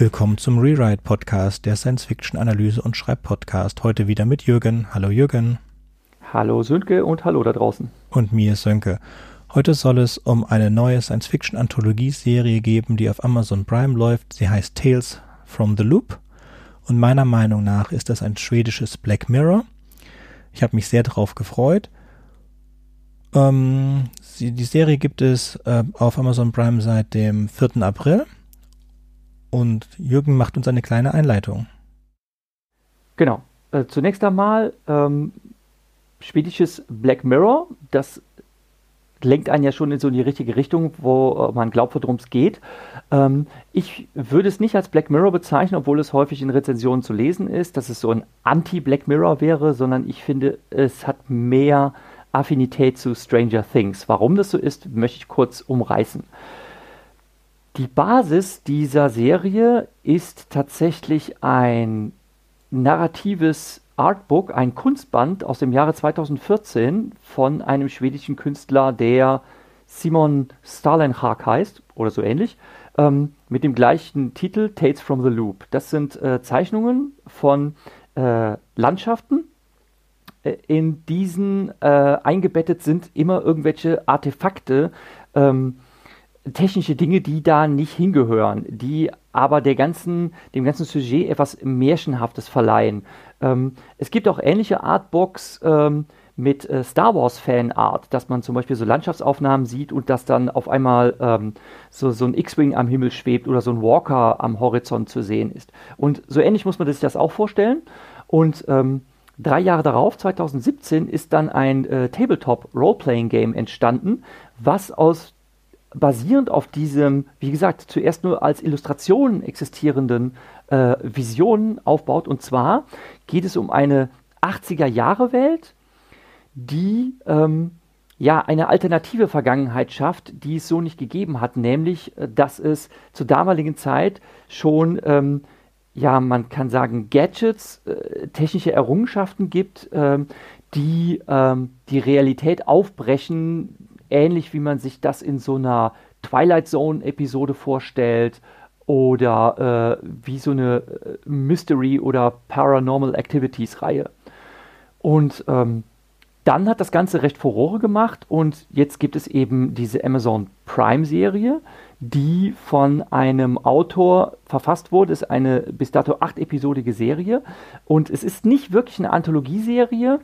Willkommen zum Rewrite Podcast, der Science-Fiction-Analyse- und Schreibpodcast. Heute wieder mit Jürgen. Hallo Jürgen. Hallo Sönke und hallo da draußen. Und mir Sönke. Heute soll es um eine neue Science-Fiction-Anthologie-Serie geben, die auf Amazon Prime läuft. Sie heißt Tales from the Loop. Und meiner Meinung nach ist das ein schwedisches Black Mirror. Ich habe mich sehr darauf gefreut. Ähm, sie, die Serie gibt es äh, auf Amazon Prime seit dem 4. April. Und Jürgen macht uns eine kleine Einleitung. Genau. Äh, zunächst einmal ähm, schwedisches Black Mirror. Das lenkt einen ja schon in so die richtige Richtung, wo äh, man glaubt, worum es geht. Ähm, ich würde es nicht als Black Mirror bezeichnen, obwohl es häufig in Rezensionen zu lesen ist, dass es so ein Anti-Black Mirror wäre, sondern ich finde, es hat mehr Affinität zu Stranger Things. Warum das so ist, möchte ich kurz umreißen. Die Basis dieser Serie ist tatsächlich ein narratives Artbook, ein Kunstband aus dem Jahre 2014 von einem schwedischen Künstler, der Simon Stalenhag heißt oder so ähnlich, ähm, mit dem gleichen Titel Tales from the Loop. Das sind äh, Zeichnungen von äh, Landschaften. Äh, in diesen äh, eingebettet sind immer irgendwelche Artefakte, ähm, technische Dinge, die da nicht hingehören, die aber der ganzen, dem ganzen Sujet etwas Märchenhaftes verleihen. Ähm, es gibt auch ähnliche Artbooks ähm, mit äh, Star Wars Fanart, dass man zum Beispiel so Landschaftsaufnahmen sieht und dass dann auf einmal ähm, so, so ein X-Wing am Himmel schwebt oder so ein Walker am Horizont zu sehen ist. Und so ähnlich muss man sich das auch vorstellen. Und ähm, drei Jahre darauf, 2017, ist dann ein äh, Tabletop Roleplaying Game entstanden, was aus basierend auf diesem, wie gesagt, zuerst nur als Illustration existierenden äh, Visionen aufbaut. Und zwar geht es um eine 80er-Jahre-Welt, die ähm, ja eine alternative Vergangenheit schafft, die es so nicht gegeben hat, nämlich, äh, dass es zur damaligen Zeit schon ähm, ja, man kann sagen, Gadgets, äh, technische Errungenschaften gibt, ähm, die ähm, die Realität aufbrechen, ähnlich wie man sich das in so einer Twilight Zone-Episode vorstellt oder äh, wie so eine äh, Mystery- oder Paranormal Activities-Reihe. Und ähm, dann hat das Ganze recht Furore gemacht und jetzt gibt es eben diese Amazon Prime-Serie, die von einem Autor verfasst wurde. Es ist eine bis dato acht-episodige Serie und es ist nicht wirklich eine Anthologieserie,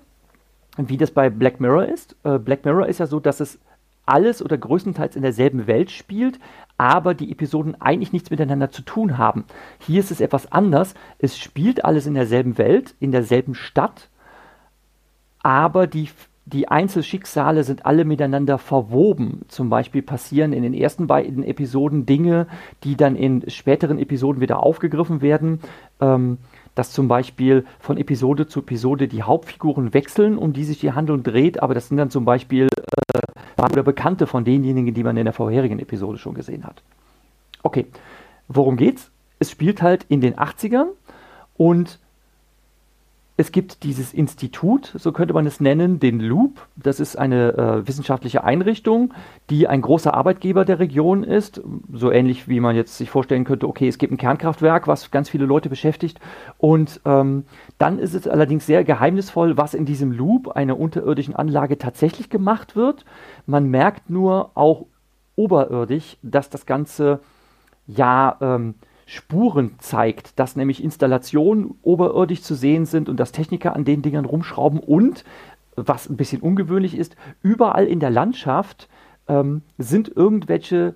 wie das bei Black Mirror ist. Äh, Black Mirror ist ja so, dass es alles oder größtenteils in derselben Welt spielt, aber die Episoden eigentlich nichts miteinander zu tun haben. Hier ist es etwas anders. Es spielt alles in derselben Welt, in derselben Stadt, aber die, die Einzelschicksale sind alle miteinander verwoben. Zum Beispiel passieren in den ersten beiden Episoden Dinge, die dann in späteren Episoden wieder aufgegriffen werden. Ähm, dass zum Beispiel von Episode zu Episode die Hauptfiguren wechseln, um die sich die Handlung dreht, aber das sind dann zum Beispiel äh, oder Bekannte von denjenigen, die man in der vorherigen Episode schon gesehen hat. Okay, worum geht's? Es spielt halt in den 80ern und es gibt dieses Institut, so könnte man es nennen, den Loop. Das ist eine äh, wissenschaftliche Einrichtung, die ein großer Arbeitgeber der Region ist. So ähnlich wie man jetzt sich vorstellen könnte, okay, es gibt ein Kernkraftwerk, was ganz viele Leute beschäftigt. Und ähm, dann ist es allerdings sehr geheimnisvoll, was in diesem Loop, einer unterirdischen Anlage, tatsächlich gemacht wird. Man merkt nur auch oberirdisch, dass das Ganze ja. Ähm, Spuren zeigt, dass nämlich Installationen oberirdisch zu sehen sind und dass Techniker an den Dingern rumschrauben und, was ein bisschen ungewöhnlich ist, überall in der Landschaft ähm, sind irgendwelche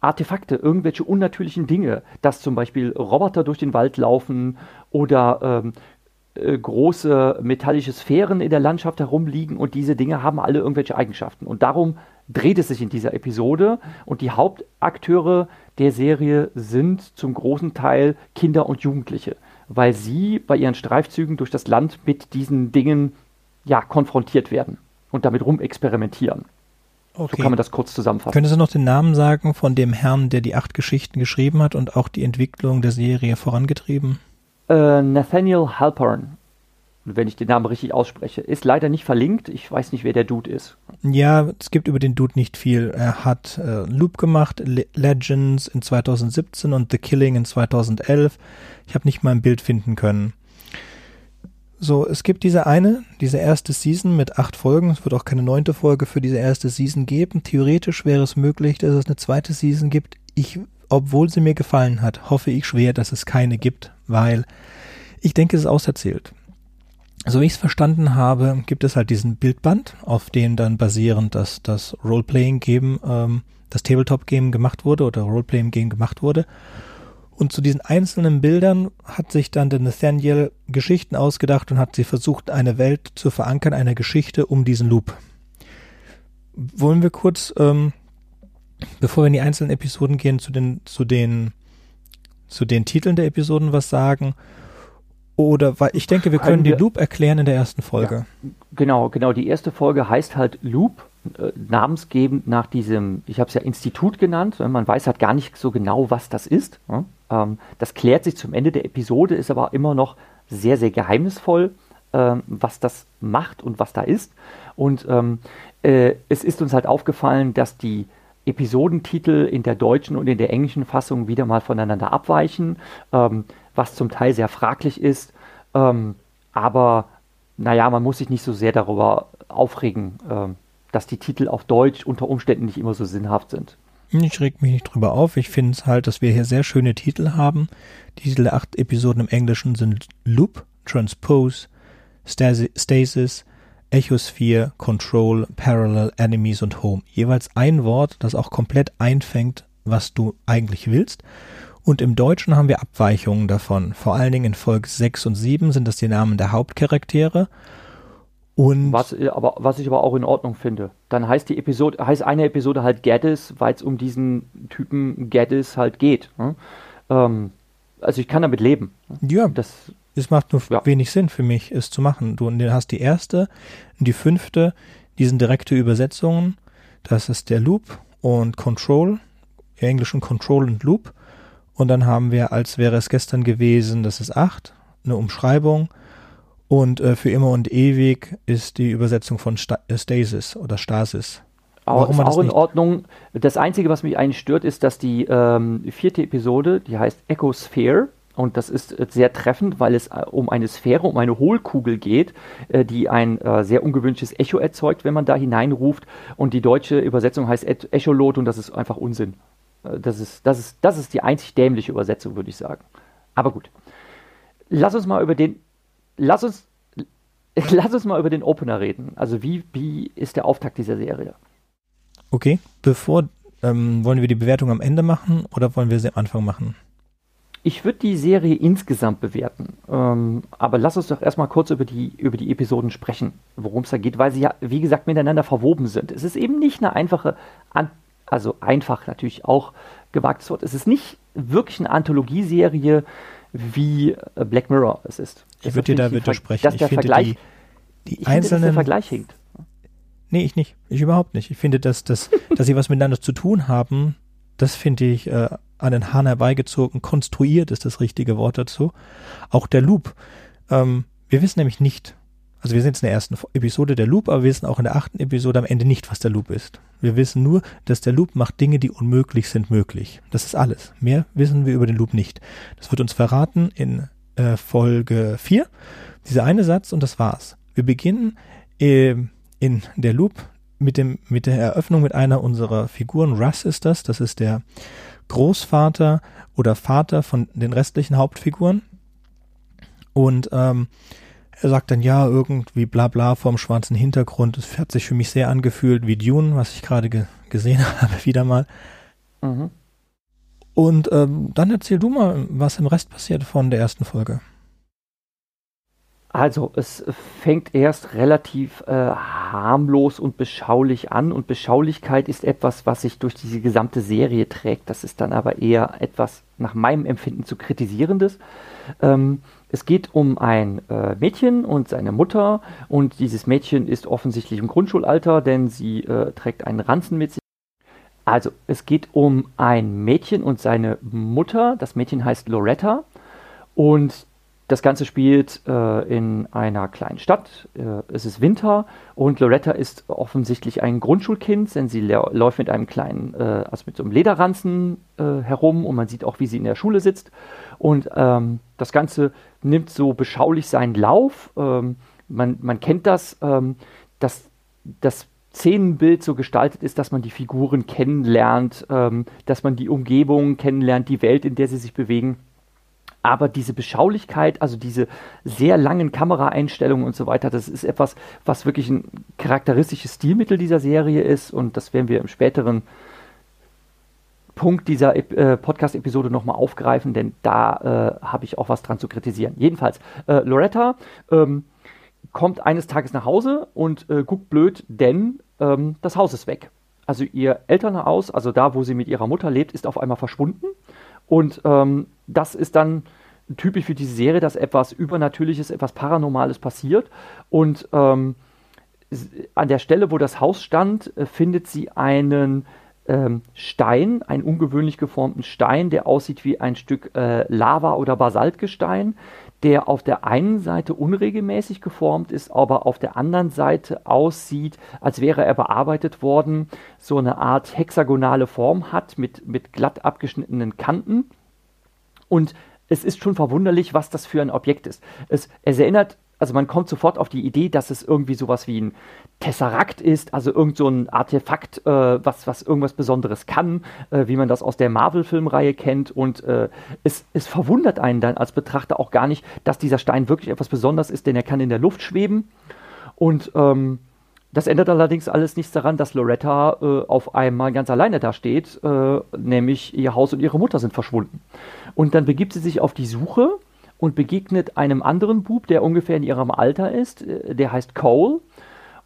Artefakte, irgendwelche unnatürlichen Dinge, dass zum Beispiel Roboter durch den Wald laufen oder ähm, äh, große metallische Sphären in der Landschaft herumliegen und diese Dinge haben alle irgendwelche Eigenschaften. Und darum dreht es sich in dieser Episode und die Hauptakteure der Serie sind zum großen Teil Kinder und Jugendliche, weil sie bei ihren Streifzügen durch das Land mit diesen Dingen ja konfrontiert werden und damit rumexperimentieren. Okay. So kann man das kurz zusammenfassen. Können Sie noch den Namen sagen von dem Herrn, der die acht Geschichten geschrieben hat und auch die Entwicklung der Serie vorangetrieben? Äh, Nathaniel Halpern, wenn ich den Namen richtig ausspreche, ist leider nicht verlinkt. Ich weiß nicht, wer der Dude ist. Ja, es gibt über den Dude nicht viel. Er hat äh, Loop gemacht, Le Legends in 2017 und The Killing in 2011. Ich habe nicht mal ein Bild finden können. So, es gibt diese eine, diese erste Season mit acht Folgen. Es wird auch keine neunte Folge für diese erste Season geben. Theoretisch wäre es möglich, dass es eine zweite Season gibt. Ich, obwohl sie mir gefallen hat, hoffe ich schwer, dass es keine gibt, weil ich denke, es ist auserzählt. So wie ich es verstanden habe, gibt es halt diesen Bildband, auf dem dann basierend das, das Roleplaying-Game, ähm, das Tabletop-Game gemacht wurde oder Roleplaying-Game gemacht wurde. Und zu diesen einzelnen Bildern hat sich dann der Nathaniel Geschichten ausgedacht und hat sie versucht, eine Welt zu verankern, eine Geschichte um diesen Loop. Wollen wir kurz, ähm, bevor wir in die einzelnen Episoden gehen, zu den, zu den, zu den Titeln der Episoden was sagen? Oder weil ich denke, wir können, können wir, den Loop erklären in der ersten Folge. Ja, genau, genau. Die erste Folge heißt halt Loop, äh, namensgebend nach diesem, ich habe es ja Institut genannt. Man weiß halt gar nicht so genau, was das ist. Ja? Ähm, das klärt sich zum Ende der Episode, ist aber immer noch sehr, sehr geheimnisvoll, ähm, was das macht und was da ist. Und ähm, äh, es ist uns halt aufgefallen, dass die Episodentitel in der deutschen und in der englischen Fassung wieder mal voneinander abweichen, ähm, was zum Teil sehr fraglich ist. Ähm, aber naja, man muss sich nicht so sehr darüber aufregen, ähm, dass die Titel auf Deutsch unter Umständen nicht immer so sinnhaft sind. Ich reg mich nicht drüber auf. Ich finde es halt, dass wir hier sehr schöne Titel haben. Die Titel acht Episoden im Englischen sind Loop, Transpose, Stasis, Echosphere, Control, Parallel, Enemies und Home. Jeweils ein Wort, das auch komplett einfängt, was du eigentlich willst. Und im Deutschen haben wir Abweichungen davon. Vor allen Dingen in Folge 6 und 7 sind das die Namen der Hauptcharaktere. Und was, äh, aber, was ich aber auch in Ordnung finde. Dann heißt die Episode, heißt eine Episode halt Gaddis, weil es um diesen Typen Gaddis halt geht. Ne? Ähm, also ich kann damit leben. Ja, das, es macht nur ja. wenig Sinn für mich, es zu machen. Du hast die erste die fünfte, die sind direkte Übersetzungen. Das ist der Loop und Control, im Englischen Control und Loop. Und dann haben wir, als wäre es gestern gewesen, das ist acht, eine Umschreibung und äh, für immer und ewig ist die Übersetzung von Sta äh, Stasis oder Stasis. Auch, ist auch in Ordnung. Das Einzige, was mich eigentlich stört, ist, dass die ähm, vierte Episode, die heißt Echosphere, und das ist äh, sehr treffend, weil es äh, um eine Sphäre, um eine Hohlkugel geht, die ein sehr ungewöhnliches Echo erzeugt, wenn man da hineinruft. Und die deutsche Übersetzung heißt Echolot und das ist einfach Unsinn. Das, ist, das, ist, das ist die einzig dämliche Übersetzung, würde ich sagen. Aber gut. Lass uns mal über den lass uns, lass uns mal über den Opener reden. Also wie, wie ist der Auftakt dieser Serie? Okay, bevor, ähm, wollen wir die Bewertung am Ende machen oder wollen wir sie am Anfang machen? Ich würde die Serie insgesamt bewerten. Ähm, aber lass uns doch erstmal kurz über die, über die Episoden sprechen, worum es da geht, weil sie ja, wie gesagt, miteinander verwoben sind. Es ist eben nicht eine einfache, also einfach natürlich auch gewagtes Wort. Es ist nicht wirklich eine Anthologieserie, wie äh, Black Mirror es ist. Ich würde dir da widersprechen. Dass der Vergleich, die, die einzelnen, finde, der Vergleich hinkt. Nee, ich nicht. Ich überhaupt nicht. Ich finde, dass, dass, dass sie was miteinander zu tun haben, das finde ich äh, an den Hahn herbeigezogen. Konstruiert ist das richtige Wort dazu. Auch der Loop. Ähm, wir wissen nämlich nicht, also wir sind jetzt in der ersten Episode der Loop, aber wir wissen auch in der achten Episode am Ende nicht, was der Loop ist. Wir wissen nur, dass der Loop macht Dinge, die unmöglich sind, möglich. Das ist alles. Mehr wissen wir über den Loop nicht. Das wird uns verraten in äh, Folge 4. Dieser eine Satz und das war's. Wir beginnen äh, in der Loop mit, dem, mit der Eröffnung mit einer unserer Figuren. Russ ist das. Das ist der Großvater oder Vater von den restlichen Hauptfiguren. Und ähm, er sagt dann ja, irgendwie bla bla vorm schwarzen Hintergrund. Es hat sich für mich sehr angefühlt wie Dune, was ich gerade ge gesehen habe, wieder mal. Mhm. Und ähm, dann erzähl du mal, was im Rest passiert von der ersten Folge. Also, es fängt erst relativ äh, harmlos und beschaulich an und Beschaulichkeit ist etwas, was sich durch diese gesamte Serie trägt. Das ist dann aber eher etwas nach meinem Empfinden zu kritisierendes. Ähm, es geht um ein äh, Mädchen und seine Mutter und dieses Mädchen ist offensichtlich im Grundschulalter, denn sie äh, trägt einen Ranzen mit sich. Also, es geht um ein Mädchen und seine Mutter. Das Mädchen heißt Loretta und das Ganze spielt äh, in einer kleinen Stadt. Äh, es ist Winter und Loretta ist offensichtlich ein Grundschulkind, denn sie läuft mit einem kleinen, äh, also mit so einem Lederranzen äh, herum und man sieht auch, wie sie in der Schule sitzt. Und ähm, das Ganze nimmt so beschaulich seinen Lauf. Ähm, man, man kennt das, ähm, dass das Szenenbild so gestaltet ist, dass man die Figuren kennenlernt, ähm, dass man die Umgebung kennenlernt, die Welt, in der sie sich bewegen aber diese Beschaulichkeit, also diese sehr langen Kameraeinstellungen und so weiter, das ist etwas, was wirklich ein charakteristisches Stilmittel dieser Serie ist und das werden wir im späteren Punkt dieser äh, Podcast-Episode nochmal aufgreifen, denn da äh, habe ich auch was dran zu kritisieren. Jedenfalls, äh, Loretta ähm, kommt eines Tages nach Hause und äh, guckt blöd, denn ähm, das Haus ist weg. Also ihr Elternhaus, also da, wo sie mit ihrer Mutter lebt, ist auf einmal verschwunden. Und ähm, das ist dann typisch für diese Serie, dass etwas Übernatürliches, etwas Paranormales passiert. Und ähm, an der Stelle, wo das Haus stand, äh, findet sie einen ähm, Stein, einen ungewöhnlich geformten Stein, der aussieht wie ein Stück äh, Lava oder Basaltgestein, der auf der einen Seite unregelmäßig geformt ist, aber auf der anderen Seite aussieht, als wäre er bearbeitet worden, so eine Art hexagonale Form hat mit, mit glatt abgeschnittenen Kanten. Und es ist schon verwunderlich, was das für ein Objekt ist. Es, es erinnert, also man kommt sofort auf die Idee, dass es irgendwie sowas wie ein Tesserakt ist, also irgend so ein Artefakt, äh, was, was irgendwas Besonderes kann, äh, wie man das aus der Marvel-Filmreihe kennt. Und äh, es, es verwundert einen dann als Betrachter auch gar nicht, dass dieser Stein wirklich etwas Besonderes ist, denn er kann in der Luft schweben. Und ähm, das ändert allerdings alles nichts daran, dass Loretta äh, auf einmal ganz alleine da steht, äh, nämlich ihr Haus und ihre Mutter sind verschwunden. Und dann begibt sie sich auf die Suche und begegnet einem anderen Bub, der ungefähr in ihrem Alter ist, äh, der heißt Cole.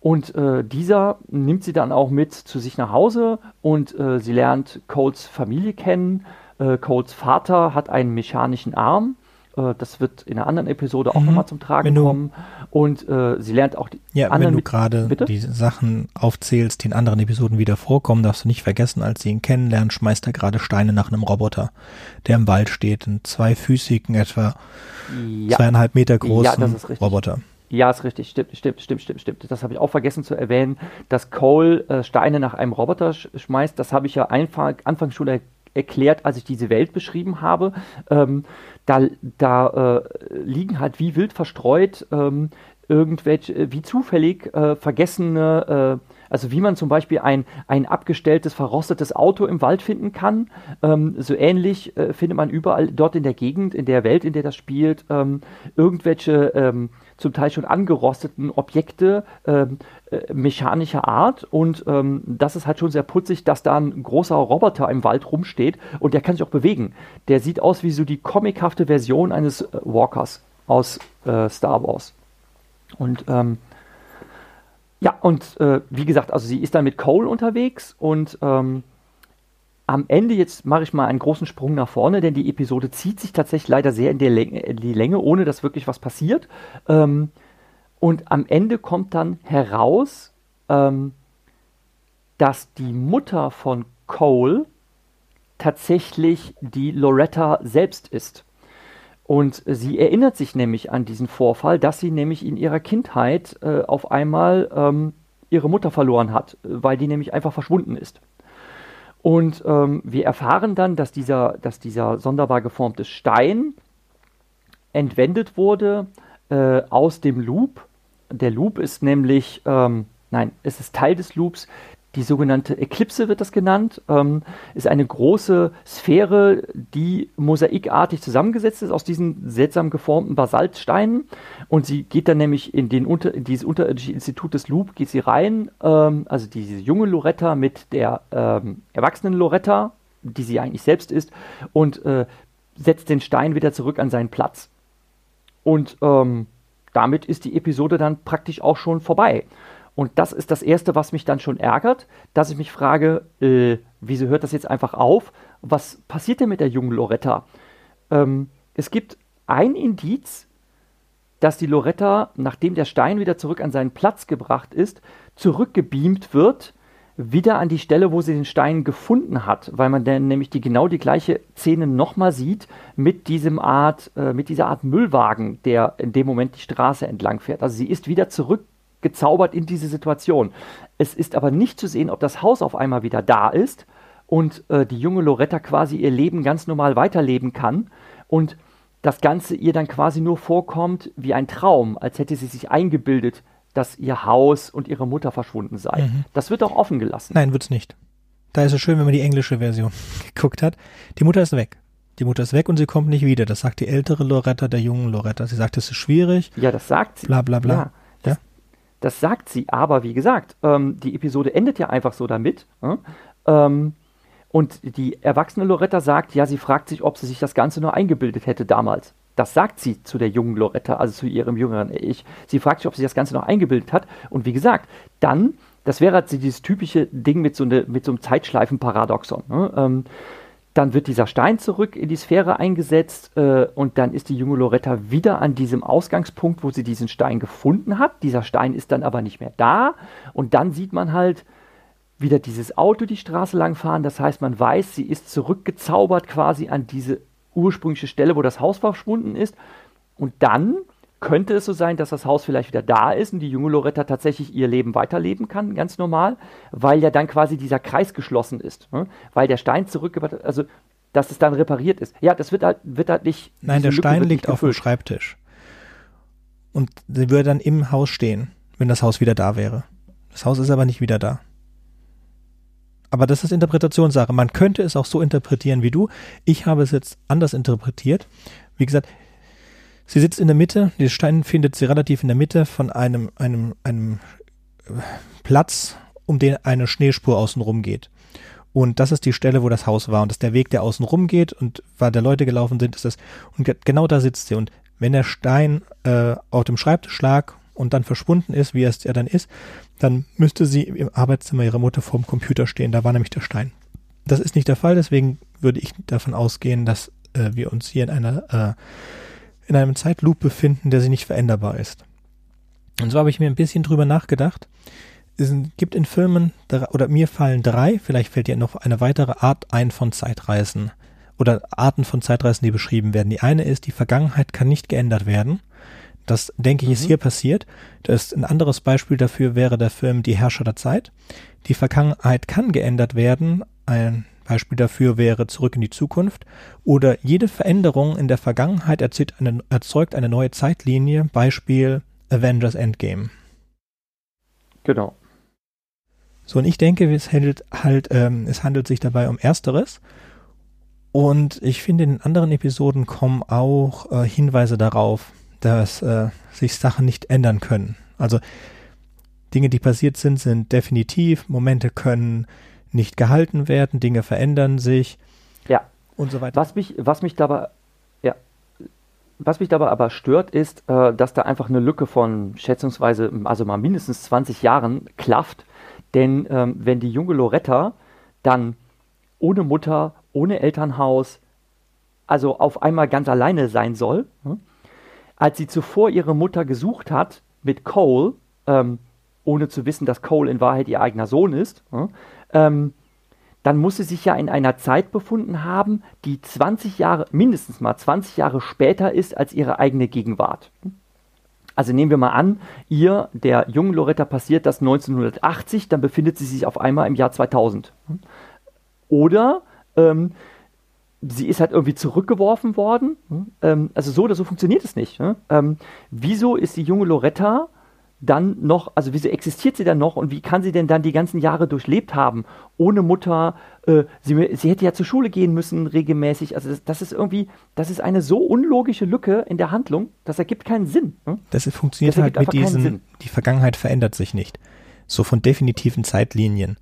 Und äh, dieser nimmt sie dann auch mit zu sich nach Hause und äh, sie lernt Coles Familie kennen. Äh, Coles Vater hat einen mechanischen Arm äh, das wird in einer anderen Episode auch mhm. nochmal zum Tragen du, kommen. Und äh, sie lernt auch die ja, anderen. Wenn du gerade die Sachen aufzählst, die in anderen Episoden wieder vorkommen, darfst du nicht vergessen, als sie ihn kennenlernt, schmeißt er gerade Steine nach einem Roboter, der im Wald steht, einen zweifüßigen, etwa ja. zweieinhalb Meter großen ja, Roboter. Ja, ist richtig, stimmt, stimmt, stimmt, stimmt, stimmt. Das habe ich auch vergessen zu erwähnen, dass Cole äh, Steine nach einem Roboter sch schmeißt. Das habe ich ja einfach, anfangs schon er erklärt, als ich diese Welt beschrieben habe. Ähm, da, da äh, liegen halt wie wild verstreut ähm, irgendwelche, äh, wie zufällig äh, vergessene, äh, also wie man zum Beispiel ein, ein abgestelltes, verrostetes Auto im Wald finden kann. Ähm, so ähnlich äh, findet man überall dort in der Gegend, in der Welt, in der das spielt, ähm, irgendwelche ähm, zum Teil schon angerosteten Objekte ähm, äh, mechanischer Art. Und ähm, das ist halt schon sehr putzig, dass da ein großer Roboter im Wald rumsteht und der kann sich auch bewegen. Der sieht aus wie so die comichafte Version eines äh, Walkers aus äh, Star Wars. Und ähm, ja, und äh, wie gesagt, also sie ist dann mit Cole unterwegs und ähm, am Ende, jetzt mache ich mal einen großen Sprung nach vorne, denn die Episode zieht sich tatsächlich leider sehr in, Länge, in die Länge, ohne dass wirklich was passiert. Ähm, und am Ende kommt dann heraus, ähm, dass die Mutter von Cole tatsächlich die Loretta selbst ist. Und sie erinnert sich nämlich an diesen Vorfall, dass sie nämlich in ihrer Kindheit äh, auf einmal ähm, ihre Mutter verloren hat, weil die nämlich einfach verschwunden ist. Und ähm, wir erfahren dann, dass dieser, dass dieser sonderbar geformte Stein entwendet wurde äh, aus dem Loop. Der Loop ist nämlich, ähm, nein, es ist Teil des Loops, die sogenannte Eklipse wird das genannt, ähm, ist eine große Sphäre, die mosaikartig zusammengesetzt ist aus diesen seltsam geformten Basaltsteinen. Und sie geht dann nämlich in, den unter, in dieses unterirdische Institut des Loop, geht sie rein, ähm, also diese junge Loretta mit der ähm, erwachsenen Loretta, die sie eigentlich selbst ist, und äh, setzt den Stein wieder zurück an seinen Platz. Und ähm, damit ist die Episode dann praktisch auch schon vorbei. Und das ist das Erste, was mich dann schon ärgert, dass ich mich frage, äh, wieso hört das jetzt einfach auf? Was passiert denn mit der jungen Loretta? Ähm, es gibt ein Indiz, dass die Loretta, nachdem der Stein wieder zurück an seinen Platz gebracht ist, zurückgebeamt wird wieder an die Stelle, wo sie den Stein gefunden hat, weil man dann nämlich die genau die gleiche Szene nochmal sieht mit diesem Art, äh, mit dieser Art Müllwagen, der in dem Moment die Straße entlang fährt. Also sie ist wieder zurückgezaubert in diese Situation. Es ist aber nicht zu sehen, ob das Haus auf einmal wieder da ist und äh, die junge Loretta quasi ihr Leben ganz normal weiterleben kann und das Ganze ihr dann quasi nur vorkommt wie ein Traum, als hätte sie sich eingebildet, dass ihr Haus und ihre Mutter verschwunden sei. Mhm. Das wird auch offen gelassen. Nein, wird's nicht. Da ist es schön, wenn man die englische Version geguckt hat. Die Mutter ist weg. Die Mutter ist weg und sie kommt nicht wieder. Das sagt die ältere Loretta der jungen Loretta. Sie sagt, es ist schwierig. Ja, das sagt sie. Bla bla bla. Ja, das, sagt sie, aber wie gesagt, ähm, die Episode endet ja einfach so damit. Äh? Ähm, und die erwachsene Loretta sagt, ja, sie fragt sich, ob sie sich das Ganze nur eingebildet hätte damals. Das sagt sie zu der jungen Loretta, also zu ihrem jüngeren Ich. Sie fragt sich, ob sie das Ganze noch eingebildet hat. Und wie gesagt, dann, das wäre halt dieses typische Ding mit so, eine, mit so einem Zeitschleifenparadoxon. Ne? Ähm, dann wird dieser Stein zurück in die Sphäre eingesetzt äh, und dann ist die junge Loretta wieder an diesem Ausgangspunkt, wo sie diesen Stein gefunden hat. Dieser Stein ist dann aber nicht mehr da und dann sieht man halt wieder dieses Auto die Straße lang fahren. Das heißt, man weiß, sie ist zurückgezaubert quasi an diese ursprüngliche Stelle, wo das Haus verschwunden ist. Und dann könnte es so sein, dass das Haus vielleicht wieder da ist und die junge Loretta tatsächlich ihr Leben weiterleben kann, ganz normal, weil ja dann quasi dieser Kreis geschlossen ist. Ne? Weil der Stein zurückgebracht also dass es dann repariert ist. Ja, das wird halt, wird halt nicht. Nein, der Stein liegt auf dem Schreibtisch. Und sie würde dann im Haus stehen, wenn das Haus wieder da wäre. Das Haus ist aber nicht wieder da. Aber das ist Interpretationssache. Man könnte es auch so interpretieren wie du. Ich habe es jetzt anders interpretiert. Wie gesagt, sie sitzt in der Mitte. Der Stein findet sie relativ in der Mitte von einem, einem, einem äh, Platz, um den eine Schneespur außenrum geht. Und das ist die Stelle, wo das Haus war. Und das ist der Weg, der außen rum geht. Und weil da Leute gelaufen sind, ist das. Und genau da sitzt sie. Und wenn der Stein äh, auf dem Schreibtisch lag und dann verschwunden ist, wie es ja dann ist, dann müsste sie im Arbeitszimmer ihrer Mutter vorm Computer stehen. Da war nämlich der Stein. Das ist nicht der Fall, deswegen würde ich davon ausgehen, dass äh, wir uns hier in einer äh, in einem Zeitloop befinden, der sich nicht veränderbar ist. Und so habe ich mir ein bisschen drüber nachgedacht. Es gibt in Filmen, oder mir fallen drei, vielleicht fällt dir noch eine weitere Art ein von Zeitreisen oder Arten von Zeitreisen, die beschrieben werden. Die eine ist, die Vergangenheit kann nicht geändert werden. Das, denke ich, mhm. ist hier passiert. Das ein anderes Beispiel dafür wäre der Film Die Herrscher der Zeit. Die Vergangenheit kann geändert werden. Ein Beispiel dafür wäre Zurück in die Zukunft. Oder jede Veränderung in der Vergangenheit erzeugt eine, erzeugt eine neue Zeitlinie. Beispiel Avengers Endgame. Genau. So, und ich denke, es handelt halt, ähm, es handelt sich dabei um Ersteres. Und ich finde, in den anderen Episoden kommen auch äh, Hinweise darauf, dass äh, sich Sachen nicht ändern können. Also Dinge, die passiert sind, sind definitiv, Momente können nicht gehalten werden, Dinge verändern sich. Ja. Und so weiter. Was mich, was mich dabei, ja, was mich dabei aber stört, ist, äh, dass da einfach eine Lücke von schätzungsweise, also mal mindestens 20 Jahren klafft. Denn ähm, wenn die junge Loretta dann ohne Mutter, ohne Elternhaus, also auf einmal ganz alleine sein soll, hm, als sie zuvor ihre Mutter gesucht hat mit Cole, ähm, ohne zu wissen, dass Cole in Wahrheit ihr eigener Sohn ist, ähm, dann muss sie sich ja in einer Zeit befunden haben, die 20 Jahre, mindestens mal 20 Jahre später ist als ihre eigene Gegenwart. Also nehmen wir mal an, ihr, der jungen Loretta, passiert das 1980, dann befindet sie sich auf einmal im Jahr 2000. Oder ähm, sie ist halt irgendwie zurückgeworfen worden. Ähm, also so oder so funktioniert es nicht. Ne? Ähm, wieso ist die junge Loretta dann noch, also wieso existiert sie dann noch und wie kann sie denn dann die ganzen Jahre durchlebt haben? Ohne Mutter, äh, sie, sie hätte ja zur Schule gehen müssen regelmäßig. Also das, das, ist irgendwie, das ist eine so unlogische Lücke in der Handlung, das ergibt keinen Sinn. Ne? Das funktioniert das halt mit diesen, die Vergangenheit verändert sich nicht. So von definitiven Zeitlinien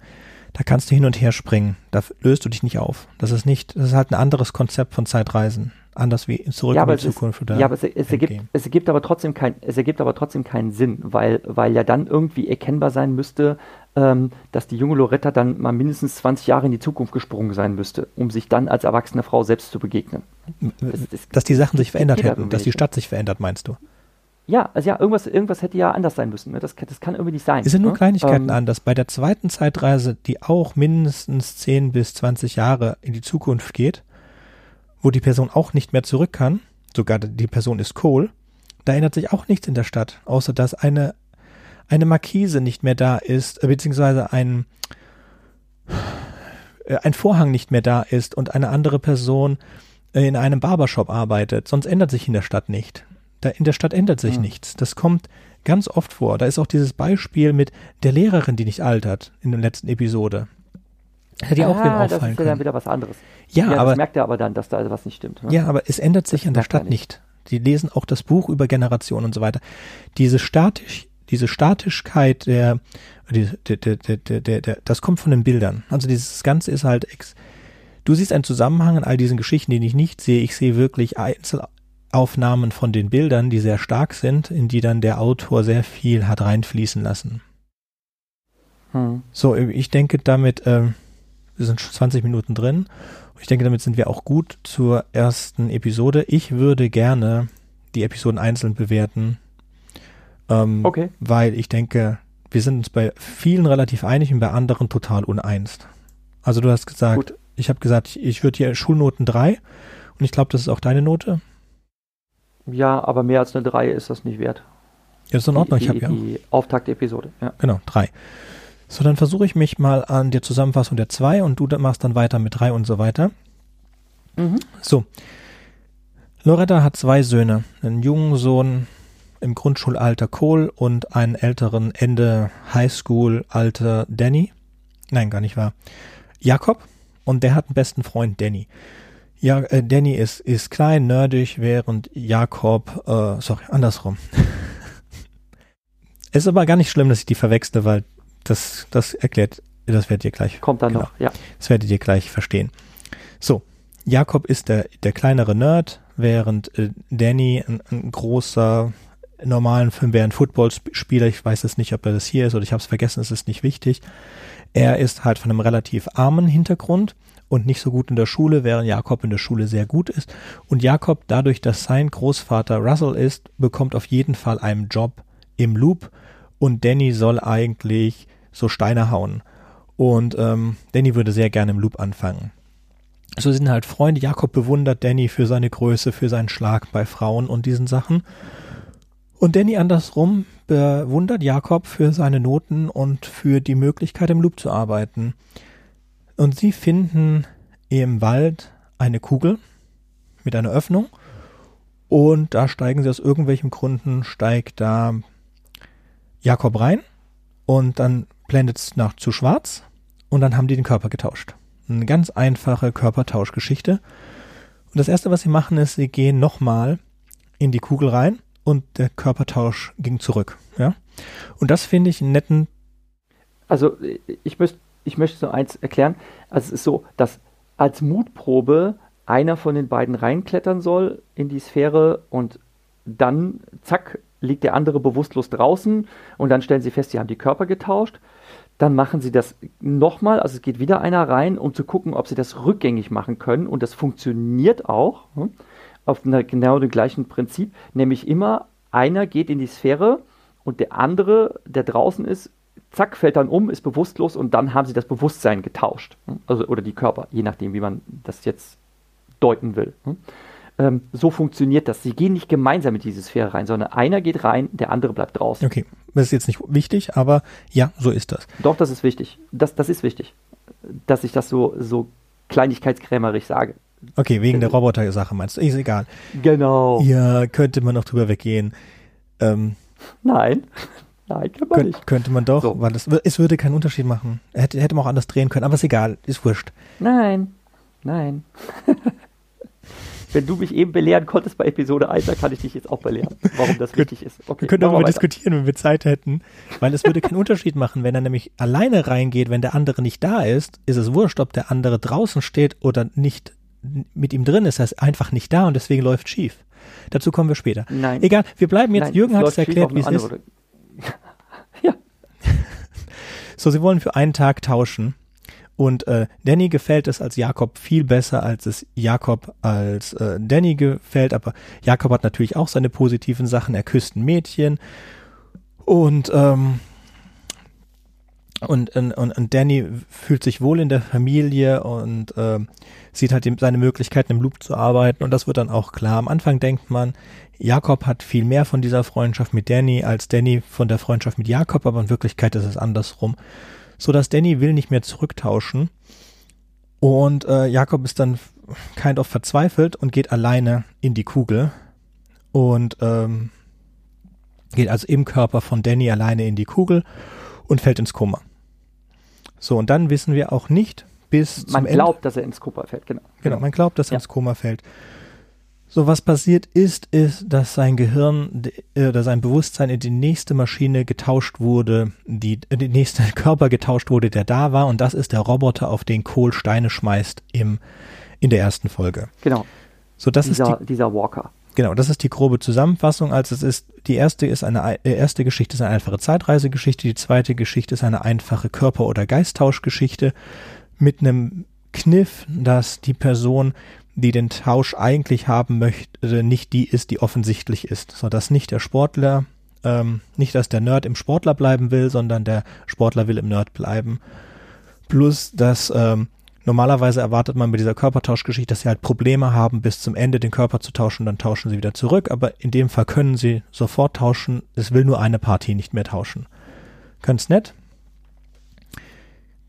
da kannst du hin und her springen. Da löst du dich nicht auf. Das ist nicht, das ist halt ein anderes Konzept von Zeitreisen. Anders wie zurück ja, in die Zukunft ist, oder. Ja, aber es, es ergibt, es ergibt aber trotzdem kein, es ergibt aber trotzdem keinen Sinn, weil, weil ja dann irgendwie erkennbar sein müsste, ähm, dass die junge Loretta dann mal mindestens 20 Jahre in die Zukunft gesprungen sein müsste, um sich dann als erwachsene Frau selbst zu begegnen. Das, das, dass die Sachen sich verändert hätten, dass die Stadt sich verändert, meinst du? Ja, also ja, irgendwas, irgendwas hätte ja anders sein müssen. Ne? Das, das kann irgendwie nicht sein. Es sind nur ne? Kleinigkeiten Ähm, anders. Bei der zweiten Zeitreise, die auch mindestens 10 bis 20 Jahre in die Zukunft geht, wo die Person auch nicht mehr zurück kann, sogar die Person ist Cole, da ändert sich auch nichts in der Stadt, außer dass eine, eine Markise nicht mehr da ist, äh, beziehungsweise ein, äh, ein Vorhang nicht mehr da ist und eine andere Person äh, in einem Barbershop arbeitet. Sonst ändert sich in der Stadt nicht. Da in der Stadt ändert sich Hm. nichts. Das kommt ganz oft vor. Da ist auch dieses Beispiel mit der Lehrerin, die nicht altert, in der letzten Episode. Hätte ja auch ah, das auffallen ist ja dann wieder was anderes. Ja, das aber, merkt er aber dann, dass da also was nicht stimmt. Ne? ja, aber es ändert sich Das an der er Stadt nicht. Die lesen auch das Buch über Generationen und so weiter. Diese statisch, diese Statischkeit der, der, der, der, der, der, das kommt von den Bildern. Also dieses Ganze ist halt ex, du siehst einen Zusammenhang in all diesen Geschichten, den ich nicht sehe. Ich sehe wirklich Einzelaufnahmen von den Bildern, die sehr stark sind, in die dann der Autor sehr viel hat reinfließen lassen. Hm. So, ich denke damit, ähm, wir sind schon 20 Minuten drin. Ich denke, damit sind wir auch gut zur ersten Episode. Ich würde gerne die Episoden einzeln bewerten, ähm, Okay. weil ich denke, wir sind uns bei vielen relativ einig und bei anderen total uneins. Also du hast gesagt, Gut. ich habe gesagt, ich, ich würde hier Schulnoten 3 und ich glaube, das ist auch deine Note. Ja, aber mehr als eine 3 ist das nicht wert. Ja, ist in Ordnung, die, ich habe ja. die Auftakt-Episode. Ja. Genau, drei. So, dann versuche ich mich mal an der Zusammenfassung der zwei und du machst dann weiter mit drei und so weiter. Mhm. So. Loretta hat zwei Söhne. Einen jungen Sohn im Grundschulalter Cole und einen älteren Ende Highschool-Alter Danny. Nein, gar nicht wahr. Jakob. Und der hat einen besten Freund, Danny. Ja, äh, Danny ist, ist klein, nerdig, während Jakob, äh, sorry, andersrum. es ist aber gar nicht schlimm, dass ich die verwechsle, weil das, das erklärt, das werdet ihr gleich Kommt dann Genau. noch. Ja. das werdet ihr gleich verstehen. So, Jakob ist der, der kleinere Nerd, während äh, Danny ein, ein großer, normalen Film wäre ein Footballspieler. Ich weiß jetzt nicht, ob er das hier ist oder ich habe es vergessen, es ist nicht wichtig. Er ist halt von einem relativ armen Hintergrund und nicht so gut in der Schule, während Jakob in der Schule sehr gut ist. Und Jakob, dadurch, dass sein Großvater Russell ist, bekommt auf jeden Fall einen Job im Loop und Danny soll eigentlich so Steine hauen. Und ähm, Danny würde sehr gerne im Loop anfangen. So sind halt Freunde. Jakob bewundert Danny für seine Größe, für seinen Schlag bei Frauen und diesen Sachen. Und Danny andersrum bewundert Jakob für seine Noten und für die Möglichkeit, im Loop zu arbeiten. Und sie finden im Wald eine Kugel mit einer Öffnung. Und da steigen sie aus irgendwelchen Gründen, steigt da Jakob rein. Und dann blendet es nach zu schwarz. Und dann haben die den Körper getauscht. Eine ganz einfache Körpertauschgeschichte. Und das erste, was sie machen, ist, sie gehen nochmal in die Kugel rein und der Körpertausch ging zurück. Ja. Und das finde ich einen netten. Also ich, müsst, ich möchte so eins erklären. Also es ist so, dass als Mutprobe einer von den beiden reinklettern soll in die Sphäre und dann, zack, liegt der andere bewusstlos draußen und dann stellen sie fest, sie haben die Körper getauscht. Dann machen sie das nochmal, also es geht wieder einer rein, um zu gucken, ob sie das rückgängig machen können und das funktioniert auch hm, auf einer, genau dem gleichen Prinzip, nämlich immer einer geht in die Sphäre und der andere, der draußen ist, zack, fällt dann um, ist bewusstlos und dann haben sie das Bewusstsein getauscht. hm, Also, oder die Körper, je nachdem, wie man das jetzt deuten will. hm. Ähm, so funktioniert das. Sie gehen nicht gemeinsam in diese Sphäre rein, sondern einer geht rein, der andere bleibt draußen. Okay, das ist jetzt nicht wichtig, aber ja, so ist das. Doch, das ist wichtig. Das, das ist wichtig, dass ich das so, so kleinigkeitskrämerig sage. Okay, wegen der Roboter-Sache meinst du? Ist egal. Genau. Ja, könnte man noch drüber weggehen. Ähm, Nein. Nein, kann man könnt, nicht. könnte man doch, So. weil es, es würde keinen Unterschied machen. Hätte, hätte man auch anders drehen können, aber ist egal, ist wurscht. Nein. Nein. Wenn du mich eben belehren konntest bei Episode 1, dann kann ich dich jetzt auch belehren, warum das wichtig ist. Okay, Wir können darüber diskutieren, wenn wir Zeit hätten, weil es würde keinen Unterschied machen. Wenn er nämlich alleine reingeht, wenn der andere nicht da ist, ist es wurscht, ob der andere draußen steht oder nicht mit ihm drin ist. Er ist einfach nicht da und deswegen läuft schief. Dazu kommen wir später. Nein. Egal, wir bleiben jetzt. Nein, Jürgen hat es erklärt, wie es ist. ja, So, sie wollen für einen Tag tauschen. Und äh, Danny gefällt es als Jakob viel besser, als es Jakob als äh, Danny gefällt. Aber Jakob hat natürlich auch seine positiven Sachen. Er küsst ein Mädchen. Und, ähm, und, und, und Danny fühlt sich wohl in der Familie und äh, sieht halt seine Möglichkeiten im Loop zu arbeiten. Und das wird dann auch klar. Am Anfang denkt man, Jakob hat viel mehr von dieser Freundschaft mit Danny als Danny von der Freundschaft mit Jakob. Aber in Wirklichkeit ist es andersrum so dass Danny will nicht mehr zurücktauschen. Und äh, Jakob ist dann kind of verzweifelt und geht alleine in die Kugel und ähm, geht also im Körper von Danny alleine in die Kugel und fällt ins Koma. So, und dann wissen wir auch nicht bis Man glaubt, Ende, dass er ins Koma fällt, genau. Genau, man glaubt, dass er ja. ins Koma fällt. So, was passiert ist, ist, dass sein Gehirn äh, oder sein Bewusstsein in die nächste Maschine getauscht wurde, die, äh, die nächste Körper getauscht wurde, der da war, und das ist der Roboter, auf den Cole Steine schmeißt im, in der ersten Folge. Genau. So, das dieser, ist die, dieser Walker. Genau, das ist die grobe Zusammenfassung. Also es ist, die erste ist eine, äh, erste Geschichte ist eine einfache Zeitreisegeschichte, die zweite Geschichte ist eine einfache Körper- oder Geisttauschgeschichte mit einem Kniff, dass die Person die den Tausch eigentlich haben möchte, nicht die ist, die offensichtlich ist, so dass nicht der Sportler, ähm, nicht dass der Nerd im Sportler bleiben will, sondern der Sportler will im Nerd bleiben. Plus, dass ähm, normalerweise erwartet man bei dieser Körpertauschgeschichte, dass sie halt Probleme haben, bis zum Ende den Körper zu tauschen, dann tauschen sie wieder zurück, aber in dem Fall können sie sofort tauschen, es will nur eine Partie nicht mehr tauschen. Ganz nett.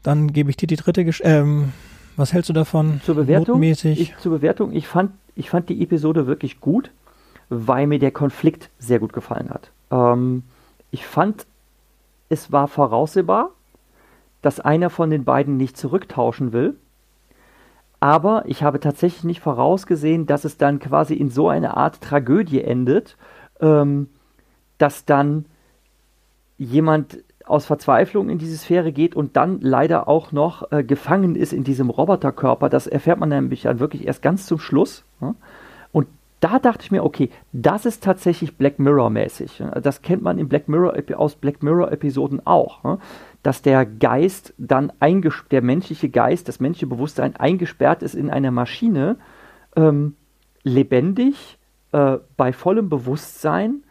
Dann gebe ich dir die dritte Gesch ähm, was hältst du davon? Zur Bewertung? Ich, zur Bewertung, ich fand, ich fand die Episode wirklich gut, weil mir der Konflikt sehr gut gefallen hat. Ähm, ich fand, es war voraussehbar, dass einer von den beiden nicht zurücktauschen will. Aber ich habe tatsächlich nicht vorausgesehen, dass es dann quasi in so eine Art Tragödie endet, ähm, dass dann jemand aus Verzweiflung in diese Sphäre geht und dann leider auch noch äh, gefangen ist in diesem Roboterkörper. Das erfährt man nämlich dann wirklich erst ganz zum Schluss. Ja? Und da dachte ich mir, okay, das ist tatsächlich Black Mirror-mäßig. Das kennt man in Black Mirror aus Black Mirror-Episoden auch. Ja? Dass der Geist dann eingesperrt, der menschliche Geist, das menschliche Bewusstsein eingesperrt ist in einer Maschine, ähm, lebendig, äh, bei vollem Bewusstsein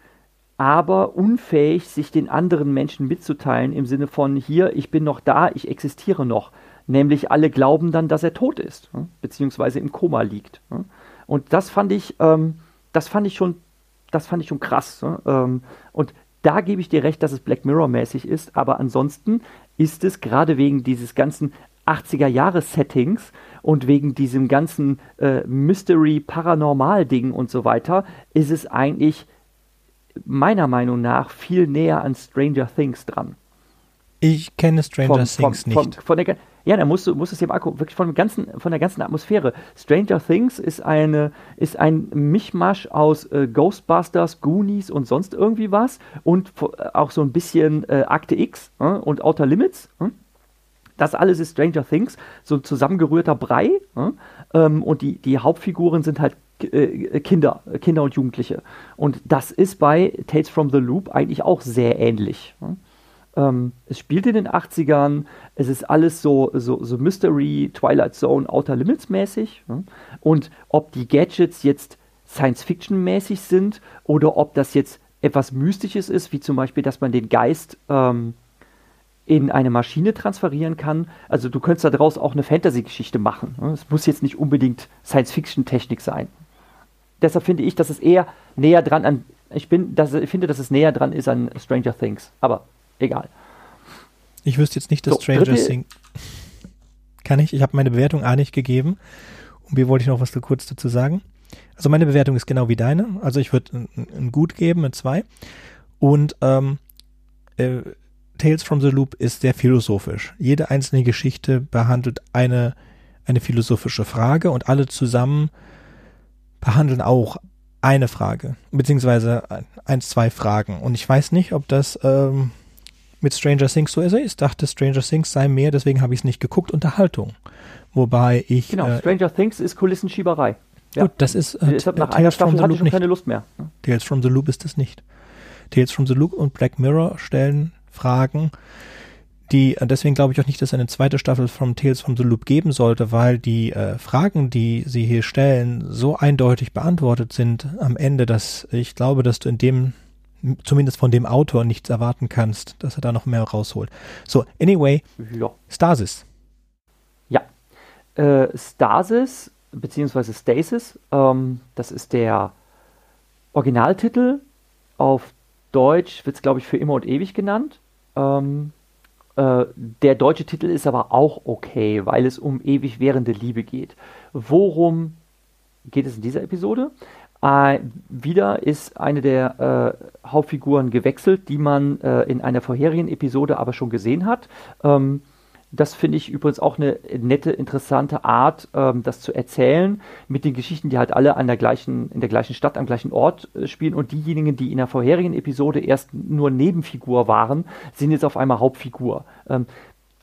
aber unfähig, sich den anderen Menschen mitzuteilen im Sinne von hier, ich bin noch da, ich existiere noch. Nämlich alle glauben dann, dass er tot ist, beziehungsweise im Koma liegt. Und das fand ich, ähm, das fand ich schon, das fand ich schon krass. Ähm, und da gebe ich dir recht, dass es Black Mirror-mäßig ist, aber ansonsten ist es gerade wegen dieses ganzen 80er-Jahre-Settings und wegen diesem ganzen äh, Mystery-Paranormal-Ding und so weiter, ist es eigentlich meiner Meinung nach viel näher an Stranger Things dran. Ich kenne Stranger vom, Things vom, nicht. Von, der, ja, da musst du, musst es dir mal angucken, wirklich von, ganzen, von der ganzen Atmosphäre. Stranger Things ist, eine, ist ein Mischmasch aus äh, Ghostbusters, Goonies und sonst irgendwie was und äh, auch so ein bisschen äh, Akte X äh, und Outer Limits. Hm? Das alles ist Stranger Things, so ein zusammengerührter Brei. Hm? Ähm, und die, die Hauptfiguren sind halt äh, Kinder, Kinder und Jugendliche. Und das ist bei Tales from the Loop eigentlich auch sehr ähnlich. Ähm, es spielt in den 80ern, es ist alles so, so, so Mystery, Twilight Zone, Outer Limits mäßig. Und ob die Gadgets jetzt Science-Fiction-mäßig sind oder ob das jetzt etwas Mystisches ist, wie zum Beispiel, dass man den Geist ähm, in eine Maschine transferieren kann. Also du könntest daraus auch eine Fantasy-Geschichte machen. Es muss jetzt nicht unbedingt Science-Fiction-Technik sein deshalb finde ich, dass es eher näher dran an. Ich, bin, dass, ich finde, dass es näher dran ist an Stranger Things. Aber egal. Ich wüsste jetzt nicht, dass so, Stranger Things. Kann ich? Ich habe meine Bewertung A nicht gegeben. Und B wollte ich noch was kurz dazu sagen. Also meine Bewertung ist genau wie deine. Also ich würde ein, ein, Gut geben mit zwei. Und ähm, äh, Tales from the Loop ist sehr philosophisch. Jede einzelne Geschichte behandelt eine, eine philosophische Frage und alle zusammen behandeln auch eine Frage, beziehungsweise eins, zwei Fragen. Und ich weiß nicht, ob das ähm, mit Stranger Things so ist. Ich dachte, Stranger Things sei mehr, deswegen habe ich es nicht geguckt, Unterhaltung. Wobei ich. Genau, äh, Stranger Things ist Kulissenschieberei. Ja. Gut, das ist. Äh, Deshalb nach einer Staffel hatte ich schon keine Lust mehr. Tales from the Loop ist das nicht. Tales from the Loop und Black Mirror stellen Fragen, die, deswegen glaube ich auch nicht, dass es eine zweite Staffel von Tales from the Loop geben sollte, weil die äh, Fragen, die sie hier stellen, so eindeutig beantwortet sind am Ende, dass ich glaube, dass du in dem, zumindest von dem Autor nichts erwarten kannst, dass er da noch mehr rausholt. So, anyway, ja. Stasis. Ja, äh, Stasis, beziehungsweise Stasis, ähm, das ist der Originaltitel. Auf Deutsch wird es, glaube ich, für immer und ewig genannt. Ähm, äh, der deutsche Titel ist aber auch okay, weil es um ewig währende Liebe geht. Worum geht es in dieser Episode? Äh, wieder ist eine der äh, Hauptfiguren gewechselt, die man äh, in einer vorherigen Episode aber schon gesehen hat. Ähm, das finde ich übrigens auch eine nette, interessante Art, ähm, das zu erzählen, mit den Geschichten, die halt alle an der gleichen, in der gleichen Stadt, am gleichen Ort äh, spielen. Und diejenigen, die in der vorherigen Episode erst nur Nebenfigur waren, sind jetzt auf einmal Hauptfigur. Ähm,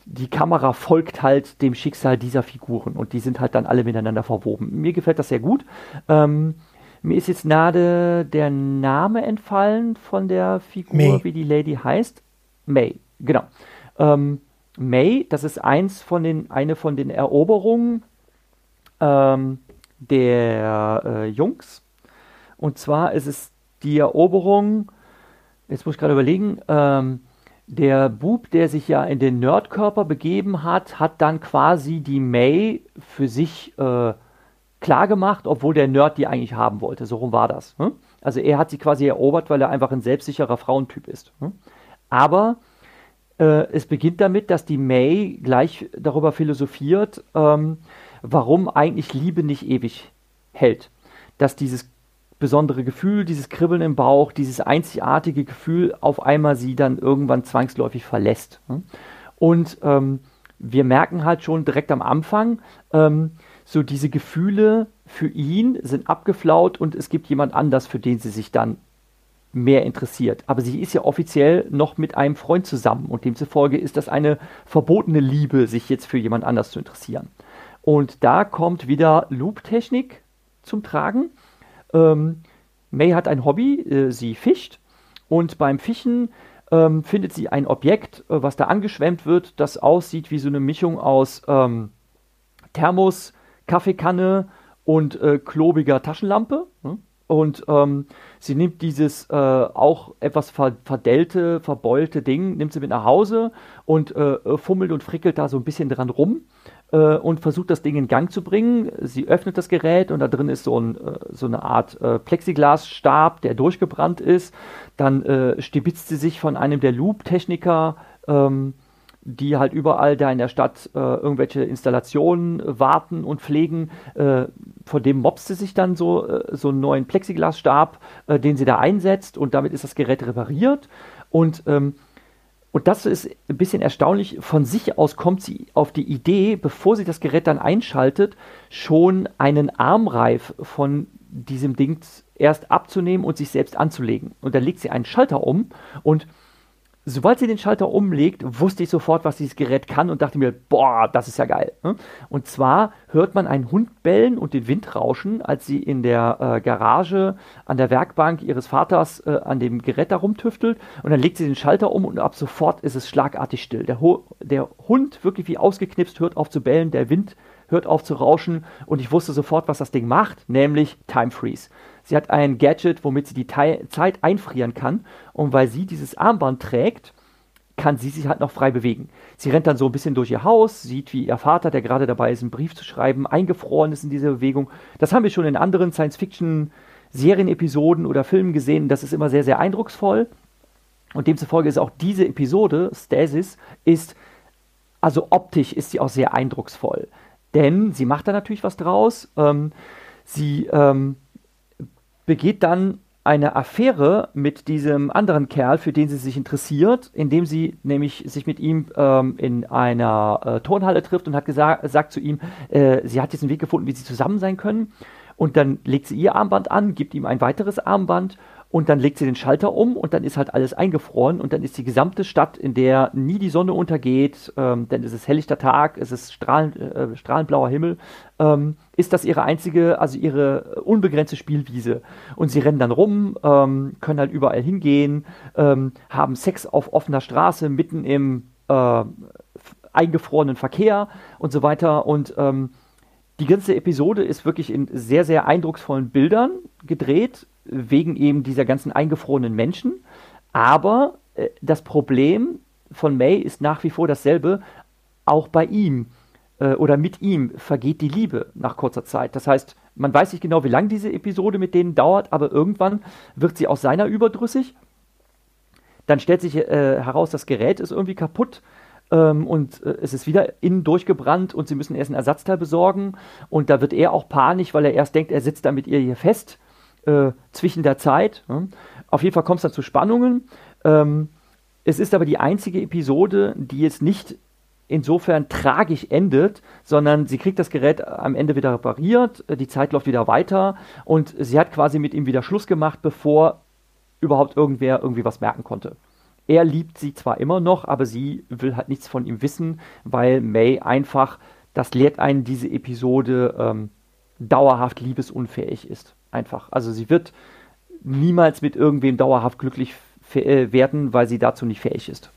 die Kamera folgt halt dem Schicksal dieser Figuren und die sind halt dann alle miteinander verwoben. Mir gefällt das sehr gut. Ähm, mir ist jetzt gerade der Name entfallen von der Figur, May. wie die Lady heißt. May, genau. Ähm, May, das ist eins von den, eine von den Eroberungen ähm, der äh, Jungs. Und zwar ist es die Eroberung, jetzt muss ich gerade überlegen, ähm, der Bub, der sich ja in den Nerdkörper begeben hat, hat dann quasi die May für sich äh, klar obwohl der Nerd die eigentlich haben wollte. So rum war das. Hm? Also er hat sie quasi erobert, weil er einfach ein selbstsicherer Frauentyp ist. Hm? Aber äh, es beginnt damit, dass die May gleich darüber philosophiert, ähm, warum eigentlich Liebe nicht ewig hält. Dass dieses besondere Gefühl, dieses Kribbeln im Bauch, dieses einzigartige Gefühl auf einmal sie dann irgendwann zwangsläufig verlässt. Ne? Und ähm, wir merken halt schon direkt am Anfang, ähm, so diese Gefühle für ihn sind abgeflaut und es gibt jemand anders, für den sie sich dann mehr interessiert. Aber sie ist ja offiziell noch mit einem Freund zusammen und demzufolge ist das eine verbotene Liebe, sich jetzt für jemand anders zu interessieren. Und da kommt wieder Loop-Technik zum Tragen. Ähm, May hat ein Hobby, äh, sie fischt und beim Fischen ähm, findet sie ein Objekt, äh, was da angeschwemmt wird, das aussieht wie so eine Mischung aus ähm, Thermos, Kaffeekanne und äh, klobiger Taschenlampe. Hm? Und ähm, sie nimmt dieses äh, auch etwas verdellte, verbeulte Ding, nimmt sie mit nach Hause und äh, fummelt und frickelt da so ein bisschen dran rum äh, und versucht das Ding in Gang zu bringen. Sie öffnet das Gerät und da drin ist so, ein, äh, so eine Art äh, Plexiglasstab, der durchgebrannt ist. Dann äh, stibitzt sie sich von einem der Loop-Techniker ähm, die halt überall da in der Stadt äh, irgendwelche Installationen warten und pflegen. Äh, vor dem mobst sie sich dann so, äh, so einen neuen Plexiglasstab, äh, den sie da einsetzt und damit ist das Gerät repariert. Und, ähm, und das ist ein bisschen erstaunlich. Von sich aus kommt sie auf die Idee, bevor sie das Gerät dann einschaltet, schon einen Armreif von diesem Ding erst abzunehmen und sich selbst anzulegen. Und dann legt sie einen Schalter um und sobald sie den Schalter umlegt, wusste ich sofort, was dieses Gerät kann und dachte mir, boah, das ist ja geil. Ne? Und zwar hört man einen Hund bellen und den Wind rauschen, als sie in der äh, Garage an der Werkbank ihres Vaters äh, an dem Gerät da rumtüftelt und dann legt sie den Schalter um und ab sofort ist es schlagartig still. Der, der Hund, wirklich wie ausgeknipst, hört auf zu bellen, der Wind hört auf zu rauschen und ich wusste sofort, was das Ding macht, nämlich Time Freeze. Sie hat ein Gadget, womit sie die Te Zeit einfrieren kann. Und weil sie dieses Armband trägt, kann sie sich halt noch frei bewegen. Sie rennt dann so ein bisschen durch ihr Haus, sieht, wie ihr Vater, der gerade dabei ist, einen Brief zu schreiben, eingefroren ist in dieser Bewegung. Das haben wir schon in anderen Science-Fiction-Serien-Episoden oder Filmen gesehen. Das ist immer sehr, sehr eindrucksvoll. Und demzufolge ist auch diese Episode, Stasis, ist, also optisch ist sie auch sehr eindrucksvoll. Denn sie macht da natürlich was draus. Ähm, sie ähm, begeht dann eine Affäre mit diesem anderen Kerl, für den sie sich interessiert, indem sie nämlich sich mit ihm ähm, in einer äh, Turnhalle trifft und hat gesagt, sagt zu ihm, äh, sie hat jetzt einen Weg gefunden, wie sie zusammen sein können. Und dann legt sie ihr Armband an, gibt ihm ein weiteres Armband und dann legt sie den Schalter um und dann ist halt alles eingefroren und dann ist die gesamte Stadt, in der nie die Sonne untergeht, ähm, denn es ist helllichter Tag, es ist strahlend, äh, strahlend blauer Himmel, ähm, ist das ihre einzige, also ihre unbegrenzte Spielwiese. Und sie rennen dann rum, ähm, können halt überall hingehen, ähm, haben Sex auf offener Straße mitten im äh, eingefrorenen Verkehr und so weiter. Und ähm, die ganze Episode ist wirklich in sehr, sehr eindrucksvollen Bildern gedreht, wegen eben dieser ganzen eingefrorenen Menschen. Aber äh, das Problem von May ist nach wie vor dasselbe, auch bei ihm äh, oder mit ihm vergeht die Liebe nach kurzer Zeit. Das heißt, man weiß nicht genau, wie lange diese Episode mit denen dauert, aber irgendwann wird sie aus seiner überdrüssig. Dann stellt sich äh, heraus, das Gerät ist irgendwie kaputt ähm, und äh, es ist wieder innen durchgebrannt und sie müssen erst ein Ersatzteil besorgen. Und da wird er auch panisch, weil er erst denkt, er sitzt da mit ihr hier fest äh, zwischen der Zeit. Ne? Auf jeden Fall kommt es dann zu Spannungen. Ähm, es ist aber die einzige Episode, die jetzt nicht insofern tragisch endet, sondern sie kriegt das Gerät am Ende wieder repariert, die Zeit läuft wieder weiter und sie hat quasi mit ihm wieder Schluss gemacht, bevor überhaupt irgendwer irgendwie was merken konnte. Er liebt sie zwar immer noch, aber sie will halt nichts von ihm wissen, weil May einfach, das lehrt einen diese Episode, ähm, dauerhaft liebesunfähig ist. Einfach. Also sie wird niemals mit irgendwem dauerhaft glücklich äh, werden, weil sie dazu nicht fähig ist.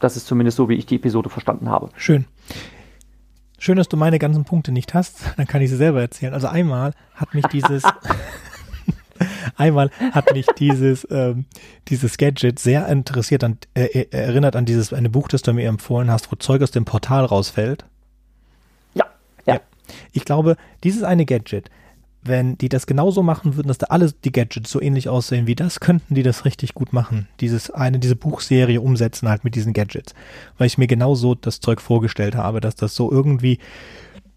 Das ist zumindest so, wie ich die Episode verstanden habe. Schön. Schön, dass du meine ganzen Punkte nicht hast. Dann kann ich sie selber erzählen. Also einmal hat mich dieses, einmal hat mich dieses, ähm, dieses Gadget sehr interessiert an, äh, äh, erinnert an dieses eine Buch, das du mir empfohlen hast, wo Zeug aus dem Portal rausfällt. Ja, ja. ja. Ich glaube, dieses eine Gadget wenn die das genauso machen würden, dass da alle die Gadgets so ähnlich aussehen wie das, könnten die das richtig gut machen. Dieses eine, diese Buchserie umsetzen halt mit diesen Gadgets. Weil ich mir genauso das Zeug vorgestellt habe, dass das so irgendwie,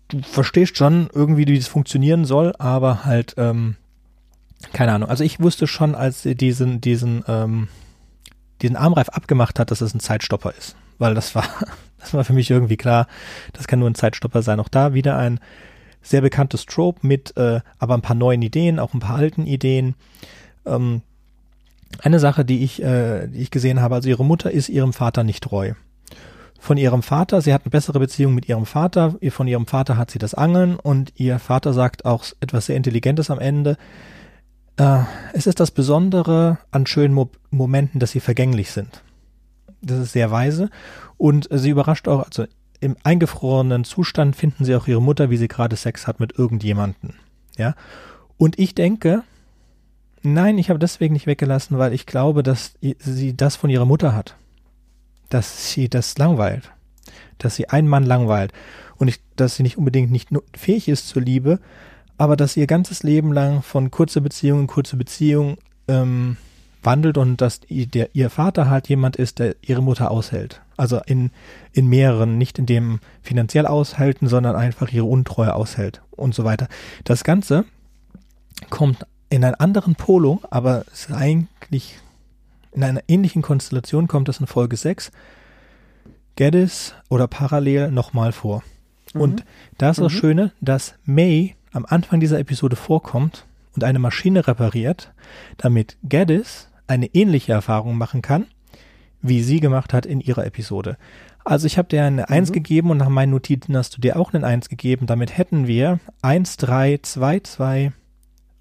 du verstehst schon irgendwie, wie das funktionieren soll, aber halt, ähm, keine Ahnung. Also ich wusste schon, als sie diesen, diesen, ähm, diesen Armreif abgemacht hat, dass es ein Zeitstopper ist. Weil das war, das war für mich irgendwie klar, das kann nur ein Zeitstopper sein. Auch da wieder ein sehr bekanntes Trope mit äh, aber ein paar neuen Ideen, auch ein paar alten Ideen. Ähm, eine Sache, die ich, äh, die ich gesehen habe, also ihre Mutter ist ihrem Vater nicht treu. Von ihrem Vater, sie hat eine bessere Beziehung mit ihrem Vater, von ihrem Vater hat sie das Angeln und ihr Vater sagt auch etwas sehr Intelligentes am Ende. Äh, es ist das Besondere an schönen Mo Momenten, dass sie vergänglich sind. Das ist sehr weise und sie überrascht auch, also im eingefrorenen Zustand finden sie auch ihre Mutter, wie sie gerade Sex hat mit irgendjemanden. Ja. Und ich denke, nein, ich habe deswegen nicht weggelassen, weil ich glaube, dass sie das von ihrer Mutter hat. Dass sie das langweilt. Dass sie einen Mann langweilt. Und ich, dass sie nicht unbedingt nicht fähig ist zur Liebe, aber dass ihr ganzes Leben lang von kurzer Beziehung in kurze Beziehung ähm, wandelt und dass der, ihr Vater halt jemand ist, der ihre Mutter aushält. Also in, in mehreren, nicht in dem finanziell aushalten, sondern einfach ihre Untreue aushält und so weiter. Das Ganze kommt in einer anderen Polung, aber es ist eigentlich in einer ähnlichen Konstellation kommt es in Folge 6 Geddes oder parallel nochmal vor. Mhm. Und da ist mhm. das Schöne, dass May am Anfang dieser Episode vorkommt und eine Maschine repariert, damit Geddes eine ähnliche Erfahrung machen kann, wie sie gemacht hat in ihrer Episode. Also ich habe dir eine mhm. 1 gegeben und nach meinen Notizen hast du dir auch eine 1 gegeben. Damit hätten wir 1, 3, 2, 2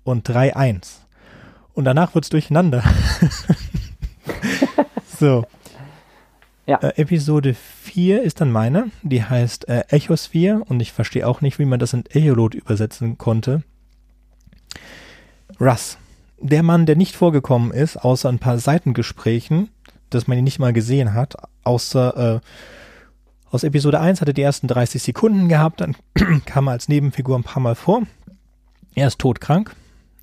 und 3, 1. Und danach wird's durcheinander. so. Ja. Äh, Episode 4 ist dann meine. Die heißt äh, Echosphere und ich verstehe auch nicht, wie man das in Echolot übersetzen konnte. Russ der Mann, der nicht vorgekommen ist, außer ein paar Seitengesprächen, dass man ihn nicht mal gesehen hat, außer äh, aus Episode 1 hat er die ersten 30 Sekunden gehabt, dann kam er als Nebenfigur ein paar Mal vor. Er ist todkrank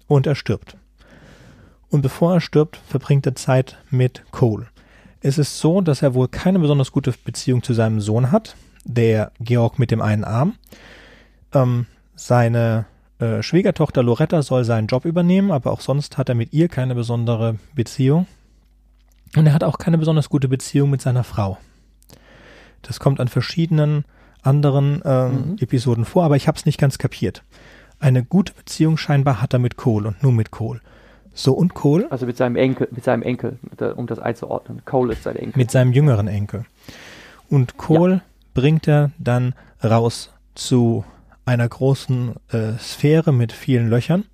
und er stirbt. Und bevor er stirbt, verbringt er Zeit mit Cole. Es ist so, dass er wohl keine besonders gute Beziehung zu seinem Sohn hat, der Georg mit dem einen Arm. Ähm, seine äh, Schwiegertochter Loretta soll seinen Job übernehmen, aber auch sonst hat er mit ihr keine besondere Beziehung. Und er hat auch keine besonders gute Beziehung mit seiner Frau. Das kommt an verschiedenen anderen äh, mhm. Episoden vor, aber ich habe es nicht ganz kapiert. Eine gute Beziehung scheinbar hat er mit Cole und nur mit Cole. So und Cole. Also mit seinem Enkel, mit seinem Enkel, um das einzuordnen. Cole ist sein Enkel. Mit seinem jüngeren Enkel. Und Cole ja. bringt er dann raus zu einer großen äh, Sphäre mit vielen Löchern.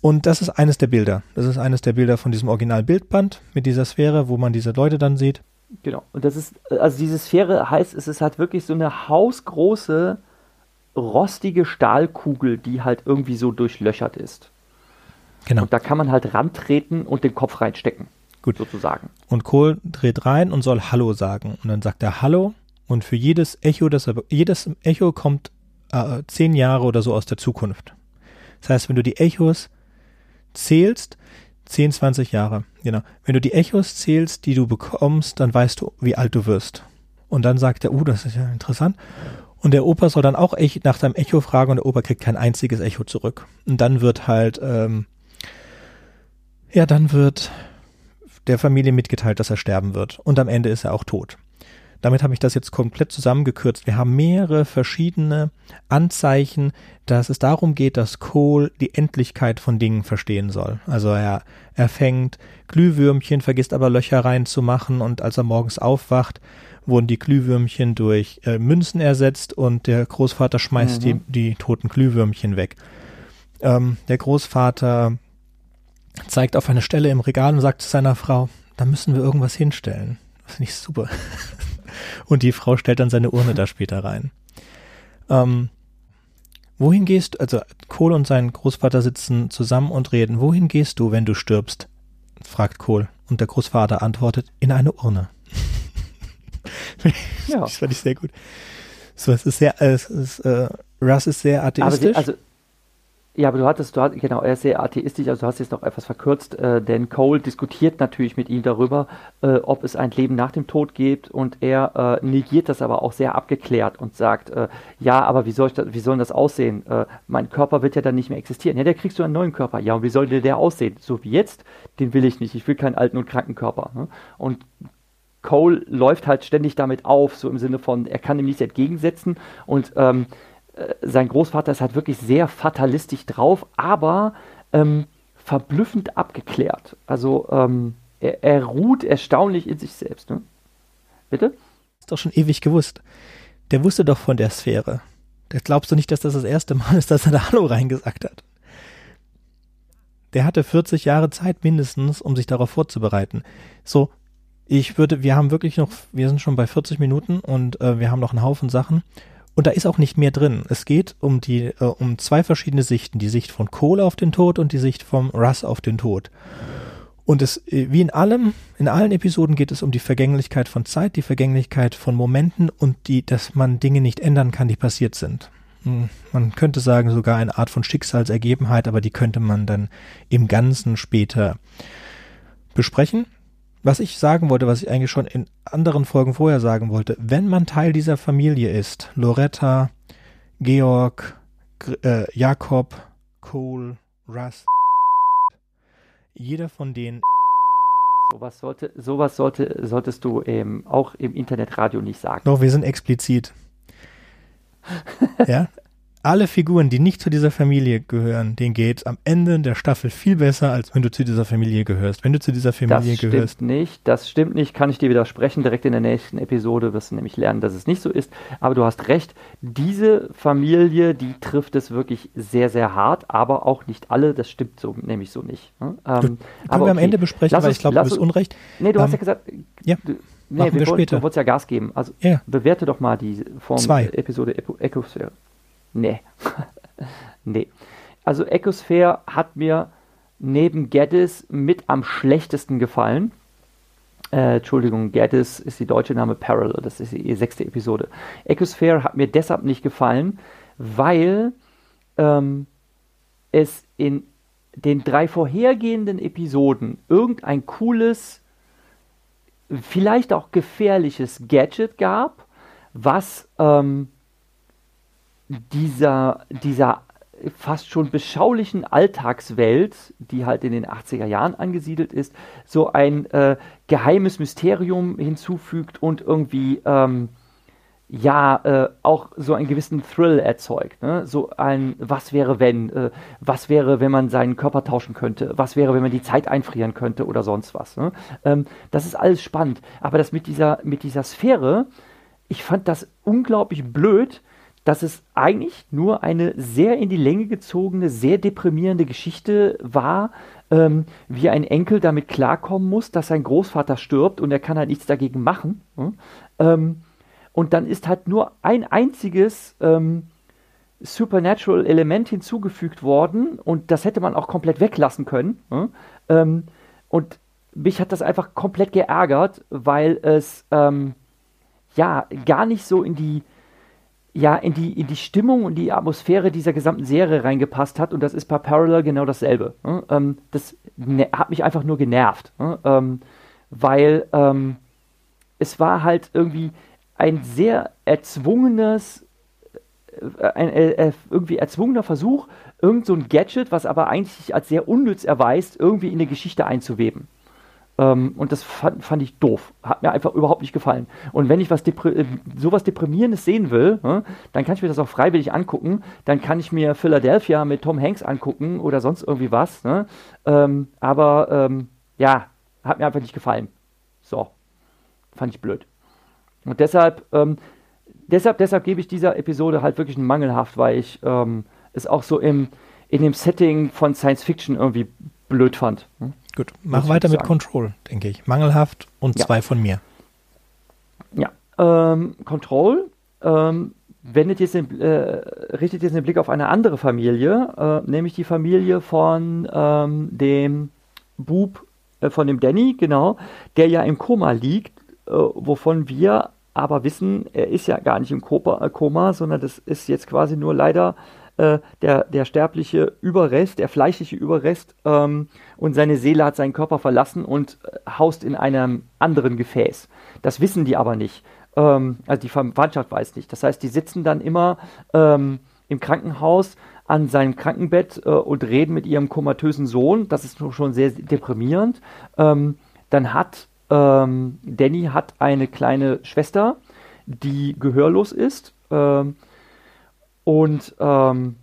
Und das ist eines der Bilder. Das ist eines der Bilder von diesem Originalbildband mit dieser Sphäre, wo man diese Leute dann sieht. Genau. Und das ist, also diese Sphäre heißt, es ist halt wirklich so eine hausgroße, rostige Stahlkugel, die halt irgendwie so durchlöchert ist. Genau. Und da kann man halt rantreten und den Kopf reinstecken. Gut. Sozusagen. Und Kohl dreht rein und soll Hallo sagen. Und dann sagt er Hallo. Und für jedes Echo, das er, jedes Echo kommt äh, zehn Jahre oder so aus der Zukunft. Das heißt, wenn du die Echos zählst, 10, 20 Jahre, genau. Wenn du die Echos zählst, die du bekommst, dann weißt du, wie alt du wirst. Und dann sagt er, uh, das ist ja interessant. Und der Opa soll dann auch echt nach seinem Echo fragen und der Opa kriegt kein einziges Echo zurück. Und dann wird halt, ähm, ja, dann wird der Familie mitgeteilt, dass er sterben wird. Und am Ende ist er auch tot. Damit habe ich das jetzt komplett zusammengekürzt. Wir haben mehrere verschiedene Anzeichen, dass es darum geht, dass Cole die Endlichkeit von Dingen verstehen soll. Also er, er fängt Glühwürmchen, vergisst aber Löcher reinzumachen und als er morgens aufwacht, wurden die Glühwürmchen durch äh, Münzen ersetzt und der Großvater schmeißt mhm. die, die toten Glühwürmchen weg. Ähm, der Großvater zeigt auf eine Stelle im Regal und sagt zu seiner Frau, da müssen wir irgendwas hinstellen. Das finde ich super. Und die Frau stellt dann seine Urne da später rein. Ähm, wohin gehst also Kohl und sein Großvater sitzen zusammen und reden. Wohin gehst du, wenn du stirbst? fragt Kohl. Und der Großvater antwortet, in eine Urne. ja. Das fand ich sehr gut. So, es ist sehr, es ist, äh, Russ ist sehr atheistisch. Aber, also, ja, aber du hattest, du hattest, genau, er ist sehr atheistisch, also du hast jetzt noch etwas verkürzt, äh, denn Cole diskutiert natürlich mit ihm darüber, äh, ob es ein Leben nach dem Tod gibt und er äh, negiert das aber auch sehr abgeklärt und sagt, äh, ja, aber wie soll, ich das, wie soll das aussehen? Äh, mein Körper wird ja dann nicht mehr existieren. Ja, der kriegst du einen neuen Körper. Ja, und wie soll der, aussehen? So wie jetzt? Den will ich nicht. Ich will keinen alten und kranken Körper. Ne? Und Cole läuft halt ständig damit auf, so im Sinne von, er kann ihm nichts entgegensetzen und ähm, äh, sein Großvater ist halt wirklich sehr fatalistisch drauf, aber ähm, verblüffend abgeklärt. Also ähm, er, er, ruht erstaunlich in sich selbst. Ne? Bitte? Ist doch schon ewig gewusst. Der wusste doch von der Sphäre. Das glaubst du nicht, dass das das erste Mal ist, dass er da Hallo reingesagt hat? Der hatte 40 Jahre Zeit mindestens, um sich darauf vorzubereiten. So, ich würde, wir haben wirklich noch, wir sind schon bei 40 Minuten und äh, wir haben noch einen Haufen Sachen. Und da ist auch nicht mehr drin. Es geht um die, äh, um zwei verschiedene Sichten. Die Sicht von Cole auf den Tod und die Sicht vom Russ auf den Tod. Und es, äh, wie in allem, in allen Episoden geht es um die Vergänglichkeit von Zeit, die Vergänglichkeit von Momenten und die, dass man Dinge nicht ändern kann, die passiert sind. Hm, man könnte sagen, sogar eine Art von Schicksalsergebenheit, aber die könnte man dann im Ganzen später besprechen was ich sagen wollte, was ich eigentlich schon in anderen Folgen vorher sagen wollte, wenn man Teil dieser Familie ist, Loretta, Georg, äh, Jakob, Cole, Russ, jeder von denen Sowas sollte, sowas sollte, solltest du ähm, auch im Internetradio nicht sagen. Doch, wir sind explizit. ja, alle Figuren, die nicht zu dieser Familie gehören, denen geht am Ende der Staffel viel besser, als wenn du zu dieser Familie gehörst. Wenn du zu dieser Familie das gehörst. Das stimmt nicht, das stimmt nicht, kann ich dir widersprechen. Direkt in der nächsten Episode wirst du nämlich lernen, dass es nicht so ist. Aber du hast recht, diese Familie, die trifft es wirklich sehr, sehr hart, aber auch nicht alle, das stimmt so, nämlich so nicht. Ne? Ähm, können wir okay. am Ende besprechen, lass weil ich glaube, du bist Unrecht. Nee, du ähm, hast ja gesagt, ja. Du, Nee, wir, wir später. du wolltest ja Gas geben. Also ja. bewerte doch mal die Form Zwei. Episode Ecosphäre. Nee. nee. Also Ecosphere hat mir neben Geddes mit am schlechtesten gefallen. Äh, Entschuldigung, Geddes ist die deutsche Name Parallel, das ist die sechste Episode. Ecosphere hat mir deshalb nicht gefallen, weil ähm, es in den drei vorhergehenden Episoden irgendein cooles, vielleicht auch gefährliches Gadget gab, was ähm, dieser, dieser fast schon beschaulichen Alltagswelt, die halt in den 80er Jahren angesiedelt ist, so ein äh, geheimes Mysterium hinzufügt und irgendwie ähm, ja äh, auch so einen gewissen Thrill erzeugt. Ne? So ein Was wäre wenn, äh, was wäre, wenn man seinen Körper tauschen könnte, was wäre, wenn man die Zeit einfrieren könnte oder sonst was. Ne? Ähm, das ist alles spannend. Aber das mit dieser, mit dieser Sphäre, ich fand das unglaublich blöd, dass es eigentlich nur eine sehr in die Länge gezogene, sehr deprimierende Geschichte war, ähm, wie ein Enkel damit klarkommen muss, dass sein Großvater stirbt und er kann halt nichts dagegen machen. Ähm, und dann ist halt nur ein einziges ähm, Supernatural Element hinzugefügt worden und das hätte man auch komplett weglassen können. Ähm, und mich hat das einfach komplett geärgert, weil es ähm, ja gar nicht so in die ja, in die, in die Stimmung und die Atmosphäre dieser gesamten Serie reingepasst hat. Und das ist bei Parallel genau dasselbe. Ne? Ähm, das ne hat mich einfach nur genervt. Ne? Ähm, weil ähm, es war halt irgendwie ein sehr erzwungenes, äh, ein äh, äh, irgendwie erzwungener Versuch, irgend so ein Gadget, was aber eigentlich sich als sehr unnütz erweist, irgendwie in eine Geschichte einzuweben. Ähm, und das fand, fand, ich doof. Hat mir einfach überhaupt nicht gefallen. Und wenn ich was Depri äh, sowas Deprimierendes sehen will, äh, dann kann ich mir das auch freiwillig angucken. Dann kann ich mir Philadelphia mit Tom Hanks angucken oder sonst irgendwie was. Ne? Ähm, aber ähm, ja, hat mir einfach nicht gefallen. So. Fand ich blöd. Und deshalb, ähm, deshalb, deshalb gebe ich dieser Episode halt wirklich einen Mangelhaft, weil ich ähm, es auch so im, in dem Setting von Science Fiction irgendwie blöd fand. Hm? Gut, mach weiter mit Control, denke ich. Mangelhaft und ja. zwei von mir. Ja, ähm, Control ähm, wendet jetzt den, äh, richtet jetzt den Blick auf eine andere Familie, äh, nämlich die Familie von ähm, dem Bub, äh, von dem Danny, genau, der ja im Koma liegt, äh, wovon wir aber wissen, er ist ja gar nicht im äh, Koma sondern das ist jetzt quasi nur leider äh, der, der sterbliche Überrest, der fleischliche Überrest ähm, und seine Seele hat seinen Körper verlassen und äh, haust in einem anderen Gefäß. Das wissen die aber nicht. Ähm, also die Verwandtschaft weiß nicht. Das heißt, die sitzen dann immer ähm, im Krankenhaus an seinem Krankenbett äh, und reden mit ihrem komatösen Sohn. Das ist schon sehr deprimierend. Ähm, dann hat ähm, Danny hat eine kleine Schwester, die gehörlos ist. Ähm, und ähm,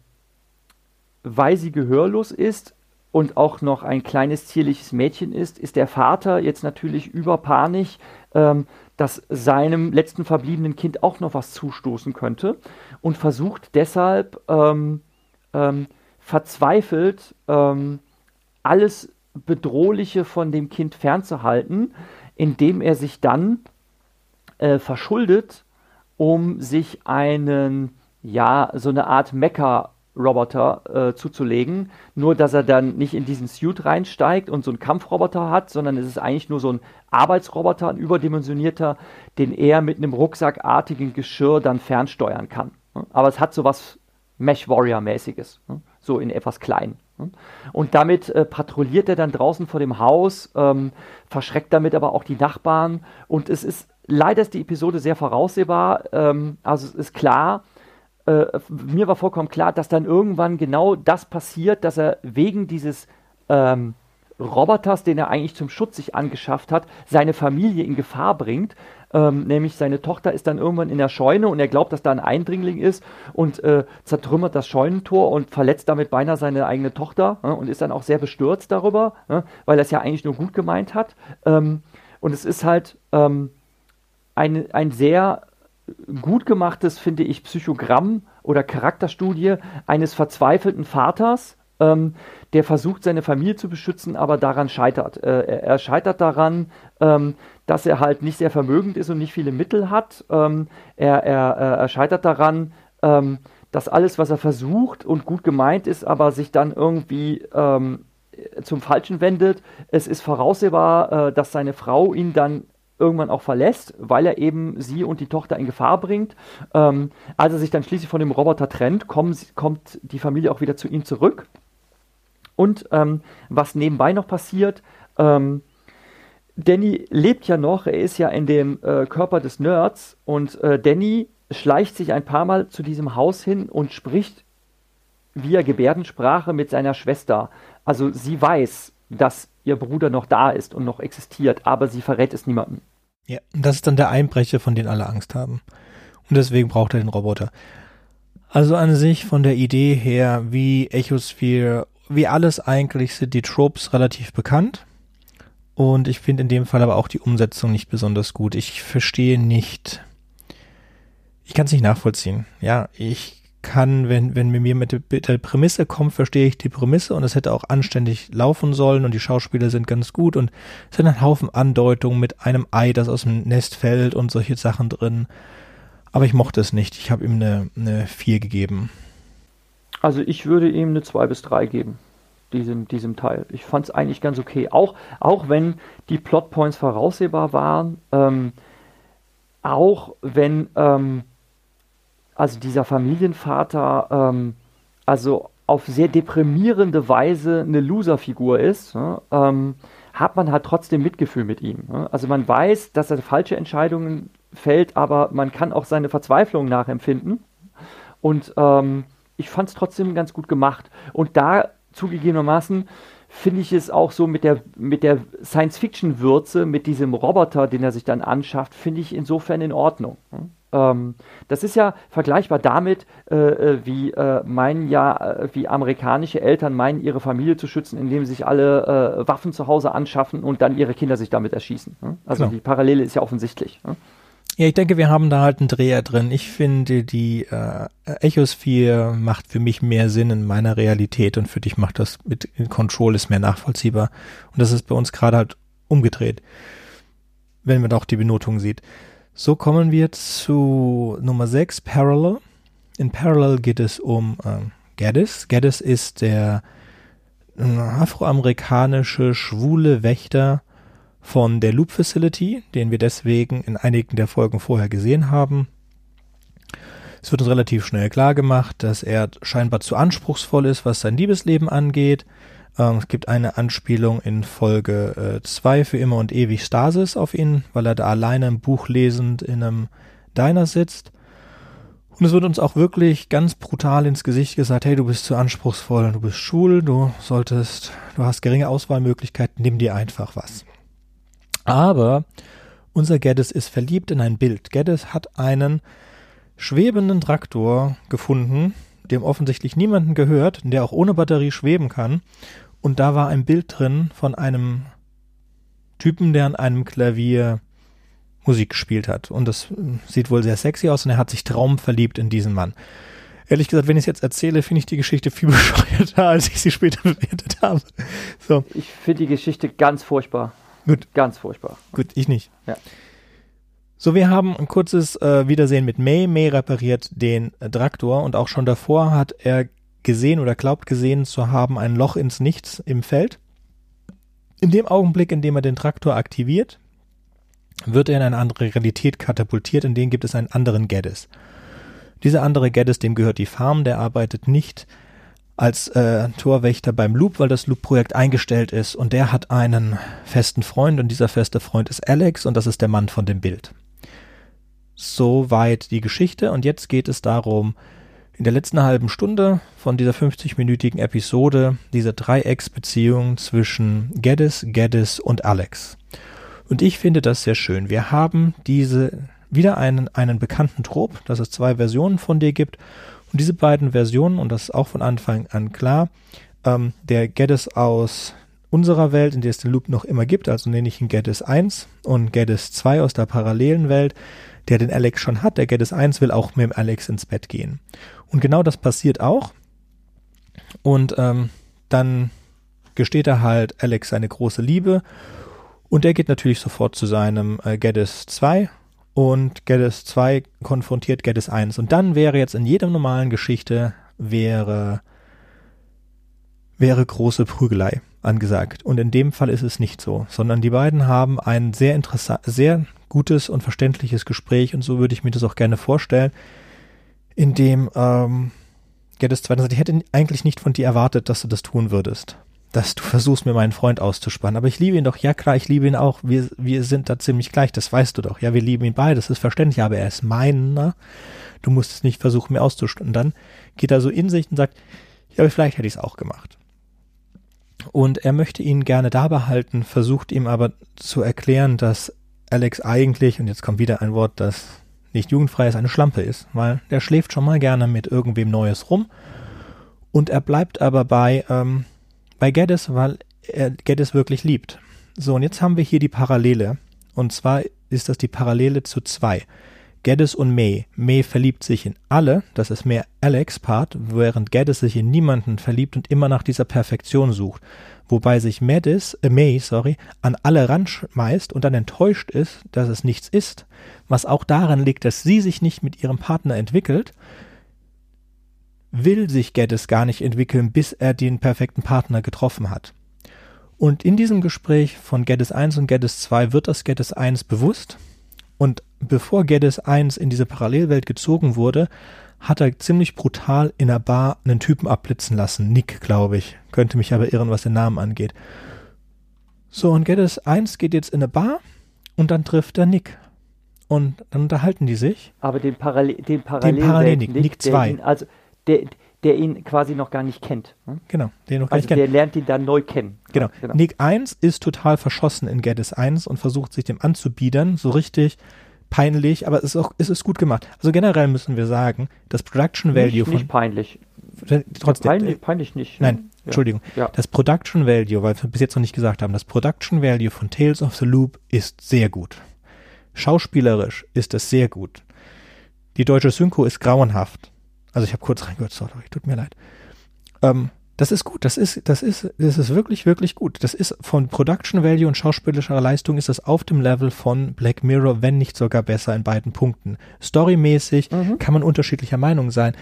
weil sie gehörlos ist und auch noch ein kleines zierliches Mädchen ist, ist der Vater jetzt natürlich überpanisch, ähm, dass seinem letzten verbliebenen Kind auch noch was zustoßen könnte und versucht deshalb ähm, ähm, verzweifelt ähm, alles Bedrohliche von dem Kind fernzuhalten, indem er sich dann äh, verschuldet, um sich einen ja, so eine Art Mecha-Roboter äh, zuzulegen. Nur, dass er dann nicht in diesen Suit reinsteigt und so einen Kampfroboter hat, sondern es ist eigentlich nur so ein Arbeitsroboter, ein überdimensionierter, den er mit einem rucksackartigen Geschirr dann fernsteuern kann. Aber es hat so was Mesh-Warrior-mäßiges, so in etwas klein. Und damit äh, patrouilliert er dann draußen vor dem Haus, ähm, verschreckt damit aber auch die Nachbarn. Und es ist leider ist die Episode sehr voraussehbar. Ähm, also es ist klar, äh, mir war vollkommen klar, dass dann irgendwann genau das passiert, dass er wegen dieses ähm, Roboters, den er eigentlich zum Schutz sich angeschafft hat, seine Familie in Gefahr bringt. Ähm, nämlich seine Tochter ist dann irgendwann in der Scheune und er glaubt, dass da ein Eindringling ist und äh, zertrümmert das Scheunentor und verletzt damit beinahe seine eigene Tochter äh, und ist dann auch sehr bestürzt darüber, äh, weil er es ja eigentlich nur gut gemeint hat. Ähm, und es ist halt ähm, ein, ein sehr gut gemachtes, finde ich, Psychogramm oder Charakterstudie eines verzweifelten Vaters, ähm, der versucht, seine Familie zu beschützen, aber daran scheitert. Äh, er scheitert daran, ähm, dass er halt nicht sehr vermögend ist und nicht viele Mittel hat. Ähm, er, er, er, scheitert daran, ähm, dass alles, was er versucht und gut gemeint ist, aber sich dann irgendwie ähm, zum Falschen wendet. Es ist voraussehbar, äh, dass seine Frau ihn dann irgendwann auch verlässt, weil er eben sie und die Tochter in Gefahr bringt. Ähm, als er sich dann schließlich von dem Roboter trennt, kommen, kommt die Familie auch wieder zu ihm zurück. Und ähm, was nebenbei noch passiert, ähm, Danny lebt ja noch, er ist ja in dem äh, Körper des Nerds und äh, Danny schleicht sich ein paar Mal zu diesem Haus hin und spricht via Gebärdensprache mit seiner Schwester. Also sie weiß, dass ihr Bruder noch da ist und noch existiert, aber sie verrät es niemandem. Ja, das ist dann der Einbrecher, von dem alle Angst haben. Und deswegen braucht er den Roboter. Also an sich von der Idee her, wie Echosphere, wie alles eigentlich sind die Tropes relativ bekannt. Und ich finde in dem Fall aber auch die Umsetzung nicht besonders gut. Ich verstehe nicht. Ich kann es nicht nachvollziehen. Ja, ich kann, wenn, wenn mir mit der, Prämisse kommt, verstehe ich die Prämisse und es hätte auch anständig laufen sollen und die Schauspieler sind ganz gut und es sind ein Haufen Andeutungen mit einem Ei, das aus dem Nest fällt und solche Sachen drin. Aber ich mochte es nicht. Ich habe ihm eine, eine 4 gegeben. Also ich würde ihm eine 2 bis 3 geben, diesem, diesem Teil. Ich fand es eigentlich ganz okay. Auch, auch wenn die Plotpoints voraussehbar waren, ähm, auch wenn ähm, also dieser Familienvater ähm, also auf sehr deprimierende Weise eine Loser-Figur ist, ne, ähm, hat man halt trotzdem Mitgefühl mit ihm. Ne? Also man weiß, dass er falsche Entscheidungen fällt, aber man kann auch seine Verzweiflung nachempfinden. Und ähm, ich fand es trotzdem ganz gut gemacht. Und da zugegebenermaßen finde ich es auch so mit der, mit der Science-Fiction-Würze, mit diesem Roboter, den er sich dann anschafft, finde ich insofern in Ordnung. Ähm, das ist ja vergleichbar damit, äh, äh wie äh, meinen ja, äh, wie amerikanische Eltern meinen, ihre Familie zu schützen, indem sie sich alle äh, Waffen zu Hause anschaffen und dann ihre Kinder sich damit erschießen. Ne? Also genau. die Parallele ist ja offensichtlich. Ne? Ja, ich denke, wir haben da halt einen Dreher drin. Ich finde, die äh, Echosphere macht für mich mehr Sinn in meiner Realität und für dich macht das mit Control ist mehr nachvollziehbar. Und das ist bei uns gerade halt umgedreht, wenn man auch die Benotung sieht. So kommen wir zu Nummer 6, Parallel. In Parallel geht es um äh, Gaddis. Gaddis ist der äh, afroamerikanische schwule Wächter von der Loop Facility, den wir deswegen in einigen der Folgen vorher gesehen haben. Es wird uns relativ schnell klar gemacht, dass er scheinbar zu anspruchsvoll ist, was sein Liebesleben angeht. Ähm, es gibt eine Anspielung in Folge 2 äh, für immer und ewig Stasis auf ihn, weil er da alleine ein Buch lesend in einem Diner sitzt. Und es wird uns auch wirklich ganz brutal ins Gesicht gesagt, hey, du bist zu anspruchsvoll, du bist schwul, du solltest, du hast geringe Auswahlmöglichkeiten, nimm dir einfach was. Aber unser Geddes ist verliebt in ein Bild. Geddes hat einen schwebenden Traktor gefunden, dem offensichtlich niemanden gehört, der auch ohne Batterie schweben kann und da war ein Bild drin von einem Typen, der an einem Klavier Musik gespielt hat. Und das äh, sieht wohl sehr sexy aus und er hat sich traumverliebt in diesen Mann. Ehrlich gesagt, wenn ich es jetzt erzähle, finde ich die Geschichte viel bescheuerter, als ich sie später bewertet habe. So. Ich finde die Geschichte ganz furchtbar. Gut. Ganz furchtbar. Gut, ich nicht. Ja. So, wir haben ein kurzes äh, Wiedersehen mit May. May repariert den äh, Traktor und auch schon davor hat er gesehen oder glaubt gesehen zu haben ein Loch ins Nichts im Feld. In dem Augenblick, in dem er den Traktor aktiviert, wird er in eine andere Realität katapultiert, in dem gibt es einen anderen Geddes. Dieser andere Geddes, dem gehört die Farm, der arbeitet nicht als äh, Torwächter beim Loop, weil das Loop-Projekt eingestellt ist und der hat einen festen Freund und dieser feste Freund ist Alex und das ist der Mann von dem Bild. Soweit die Geschichte und jetzt geht es darum, in der letzten halben Stunde von dieser 50-minütigen Episode diese Dreiecksbeziehung zwischen Geddes, Geddes und Alex. Und ich finde das sehr schön. Wir haben diese wieder einen, einen bekannten Trop, dass es zwei Versionen von dir gibt. Und diese beiden Versionen, und das ist auch von Anfang an klar, ähm, der Geddes aus unserer Welt, in der es den Loop noch immer gibt, also nenne ich ihn Geddes 1 und Geddes 2 aus der parallelen Welt, der den Alex schon hat, der Geddes 1 will auch mit dem Alex ins Bett gehen. Und genau das passiert auch. Und ähm, dann gesteht er halt Alex seine große Liebe. Und er geht natürlich sofort zu seinem äh, Geddes 2 und Geddes 2 konfrontiert Geddes 1. Und dann wäre jetzt in jeder normalen Geschichte wäre, wäre große Prügelei angesagt. Und in dem Fall ist es nicht so, sondern die beiden haben ein sehr interessant, sehr gutes und verständliches Gespräch und so würde ich mir das auch gerne vorstellen, in dem ähm, Geddes zweite sagt, ich hätte eigentlich nicht von dir erwartet, dass du das tun würdest. Dass du versuchst, mir meinen Freund auszuspannen. Aber ich liebe ihn doch. Ja, klar, ich liebe ihn auch. Wir, wir sind da ziemlich gleich. Das weißt du doch. Ja, wir lieben ihn beide. Das ist verständlich. Aber er ist meiner. Du musst es nicht versuchen, mir auszuspannen. Und dann geht er so in sich und sagt, ja, aber vielleicht hätte ich es auch gemacht. Und er möchte ihn gerne da behalten, versucht ihm aber zu erklären, dass Alex eigentlich, und jetzt kommt wieder ein Wort, das nicht jugendfrei ist, eine Schlampe ist, weil der schläft schon mal gerne mit irgendwem Neues rum und er bleibt aber bei, ähm, bei Geddes, weil er Geddes wirklich liebt. So, und jetzt haben wir hier die Parallele und zwar ist das die Parallele zu zwei. Geddes und May. May verliebt sich in alle, das ist mehr Alex Part, während Geddes sich in niemanden verliebt und immer nach dieser Perfektion sucht. Wobei sich Madis, äh May, sorry, an alle ranschmeißt und dann enttäuscht ist, dass es nichts ist, was auch daran liegt, dass sie sich nicht mit ihrem Partner entwickelt, will sich Geddes gar nicht entwickeln, bis er den perfekten Partner getroffen hat. Und in diesem Gespräch von Geddes 1 und Geddes 2 wird das Geddes 1 bewusst. Und bevor Geddes 1 in diese Parallelwelt gezogen wurde, hat er ziemlich brutal in der Bar einen Typen abblitzen lassen. Nick, glaube ich. Könnte mich aber irren, was den Namen angeht. So, und Geddes 1 geht jetzt in eine Bar und dann trifft er Nick. Und dann unterhalten die sich. Aber den, Parallel, den Parallelwelt den Parallel Nick, Nick 2. Also der, der ihn quasi noch gar nicht kennt. Hm? Genau, den noch gar also nicht kennt. Der lernt ihn dann neu kennen. Genau. Ja, genau. Nick 1 ist total verschossen in Geddes 1 und versucht sich dem anzubiedern, so richtig peinlich, aber es ist auch, es ist gut gemacht. Also generell müssen wir sagen, das Production Value nicht, von. Nicht peinlich. Trotzdem. Peinlich, peinlich nicht. Ne? Nein, ja. Entschuldigung. Ja. Das Production Value, weil wir bis jetzt noch nicht gesagt haben, das Production Value von Tales of the Loop ist sehr gut. Schauspielerisch ist es sehr gut. Die deutsche Synchro ist grauenhaft. Also ich habe kurz reingehört, sorry, tut mir leid. Ähm, das ist gut, das ist, das ist, das ist wirklich, wirklich gut. Das ist von Production Value und schauspielerischer Leistung ist das auf dem Level von Black Mirror, wenn nicht sogar besser in beiden Punkten. Storymäßig mhm. kann man unterschiedlicher Meinung sein,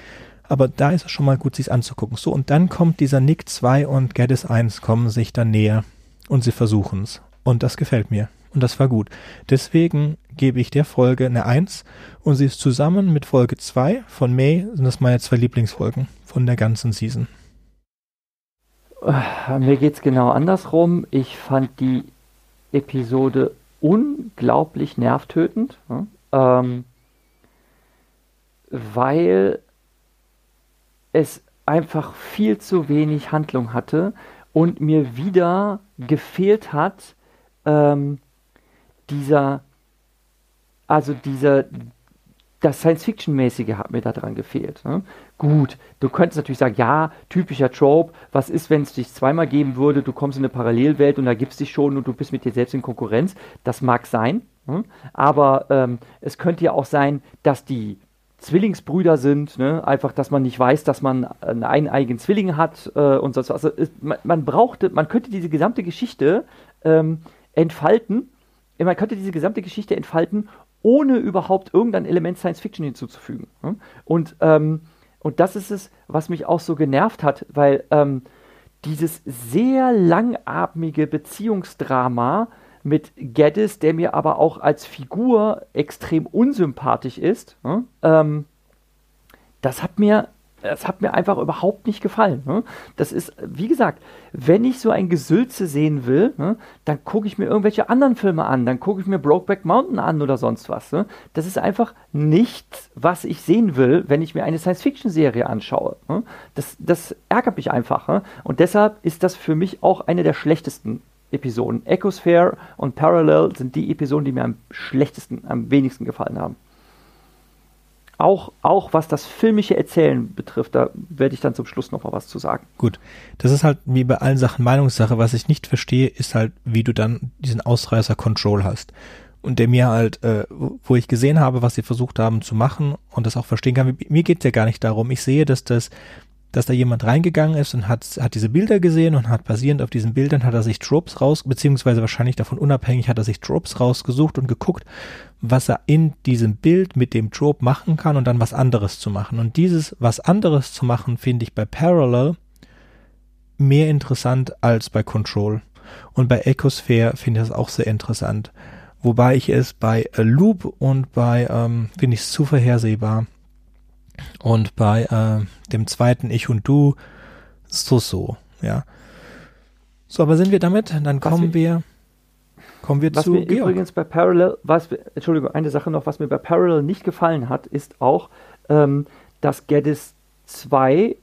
aber da ist es schon mal gut, sich anzugucken. So, und dann kommt dieser Nick 2 und Geddes 1 kommen sich dann näher und sie versuchen es. Und das gefällt mir. Und das war gut. Deswegen gebe ich der Folge eine 1 und sie ist zusammen mit Folge 2 von May, sind das meine zwei Lieblingsfolgen von der ganzen Season. Äh, mir geht es genau andersrum. Ich fand die Episode unglaublich nervtötend, ähm, weil es einfach viel zu wenig Handlung hatte und mir wieder gefehlt hat, ähm, dieser also dieser, das Science-Fiction-mäßige hat mir daran gefehlt. Ne? Gut, du könntest natürlich sagen, ja, typischer Trope, was ist, wenn es dich zweimal geben würde, du kommst in eine Parallelwelt und da gibt es dich schon und du bist mit dir selbst in Konkurrenz. Das mag sein, ne? aber ähm, es könnte ja auch sein, dass die Zwillingsbrüder sind, ne? einfach, dass man nicht weiß, dass man einen eineigen Zwilling hat äh, und sonst was. Also, man, man brauchte, man könnte diese gesamte Geschichte ähm, entfalten, man könnte diese gesamte Geschichte entfalten, ohne überhaupt irgendein Element Science Fiction hinzuzufügen. Und, ähm, und das ist es, was mich auch so genervt hat, weil ähm, dieses sehr langatmige Beziehungsdrama mit Gaddis, der mir aber auch als Figur extrem unsympathisch ist, ähm, das hat mir das hat mir einfach überhaupt nicht gefallen. Ne? Das ist, wie gesagt, wenn ich so ein Gesülze sehen will, ne, dann gucke ich mir irgendwelche anderen Filme an, dann gucke ich mir Brokeback Mountain an oder sonst was. Ne? Das ist einfach nichts, was ich sehen will, wenn ich mir eine Science-Fiction-Serie anschaue. Ne? Das, das ärgert mich einfach. Ne? Und deshalb ist das für mich auch eine der schlechtesten Episoden. Echosphere und Parallel sind die Episoden, die mir am schlechtesten, am wenigsten gefallen haben. Auch, auch was das filmische Erzählen betrifft, da werde ich dann zum Schluss noch mal was zu sagen. Gut, das ist halt wie bei allen Sachen Meinungssache. Was ich nicht verstehe, ist halt, wie du dann diesen Ausreißer Control hast. Und der mir halt, äh, wo ich gesehen habe, was sie versucht haben zu machen und das auch verstehen kann. Mir geht es ja gar nicht darum. Ich sehe, dass das dass da jemand reingegangen ist und hat, hat diese Bilder gesehen und hat basierend auf diesen Bildern hat er sich Tropes raus, beziehungsweise wahrscheinlich davon unabhängig hat er sich Tropes rausgesucht und geguckt, was er in diesem Bild mit dem Trope machen kann und dann was anderes zu machen. Und dieses was anderes zu machen, finde ich bei Parallel mehr interessant als bei Control. Und bei Ecosphere finde ich das auch sehr interessant. Wobei ich es bei Loop und bei, ähm, finde ich es zu vorhersehbar. Und bei äh, dem zweiten Ich und Du so so, ja. So, aber sind wir damit? Dann kommen wir, kommen wir was zu mir Georg. übrigens bei Parallel, was, Entschuldigung, eine Sache noch, was mir bei Parallel nicht gefallen hat, ist auch, ähm, dass Gaddis 2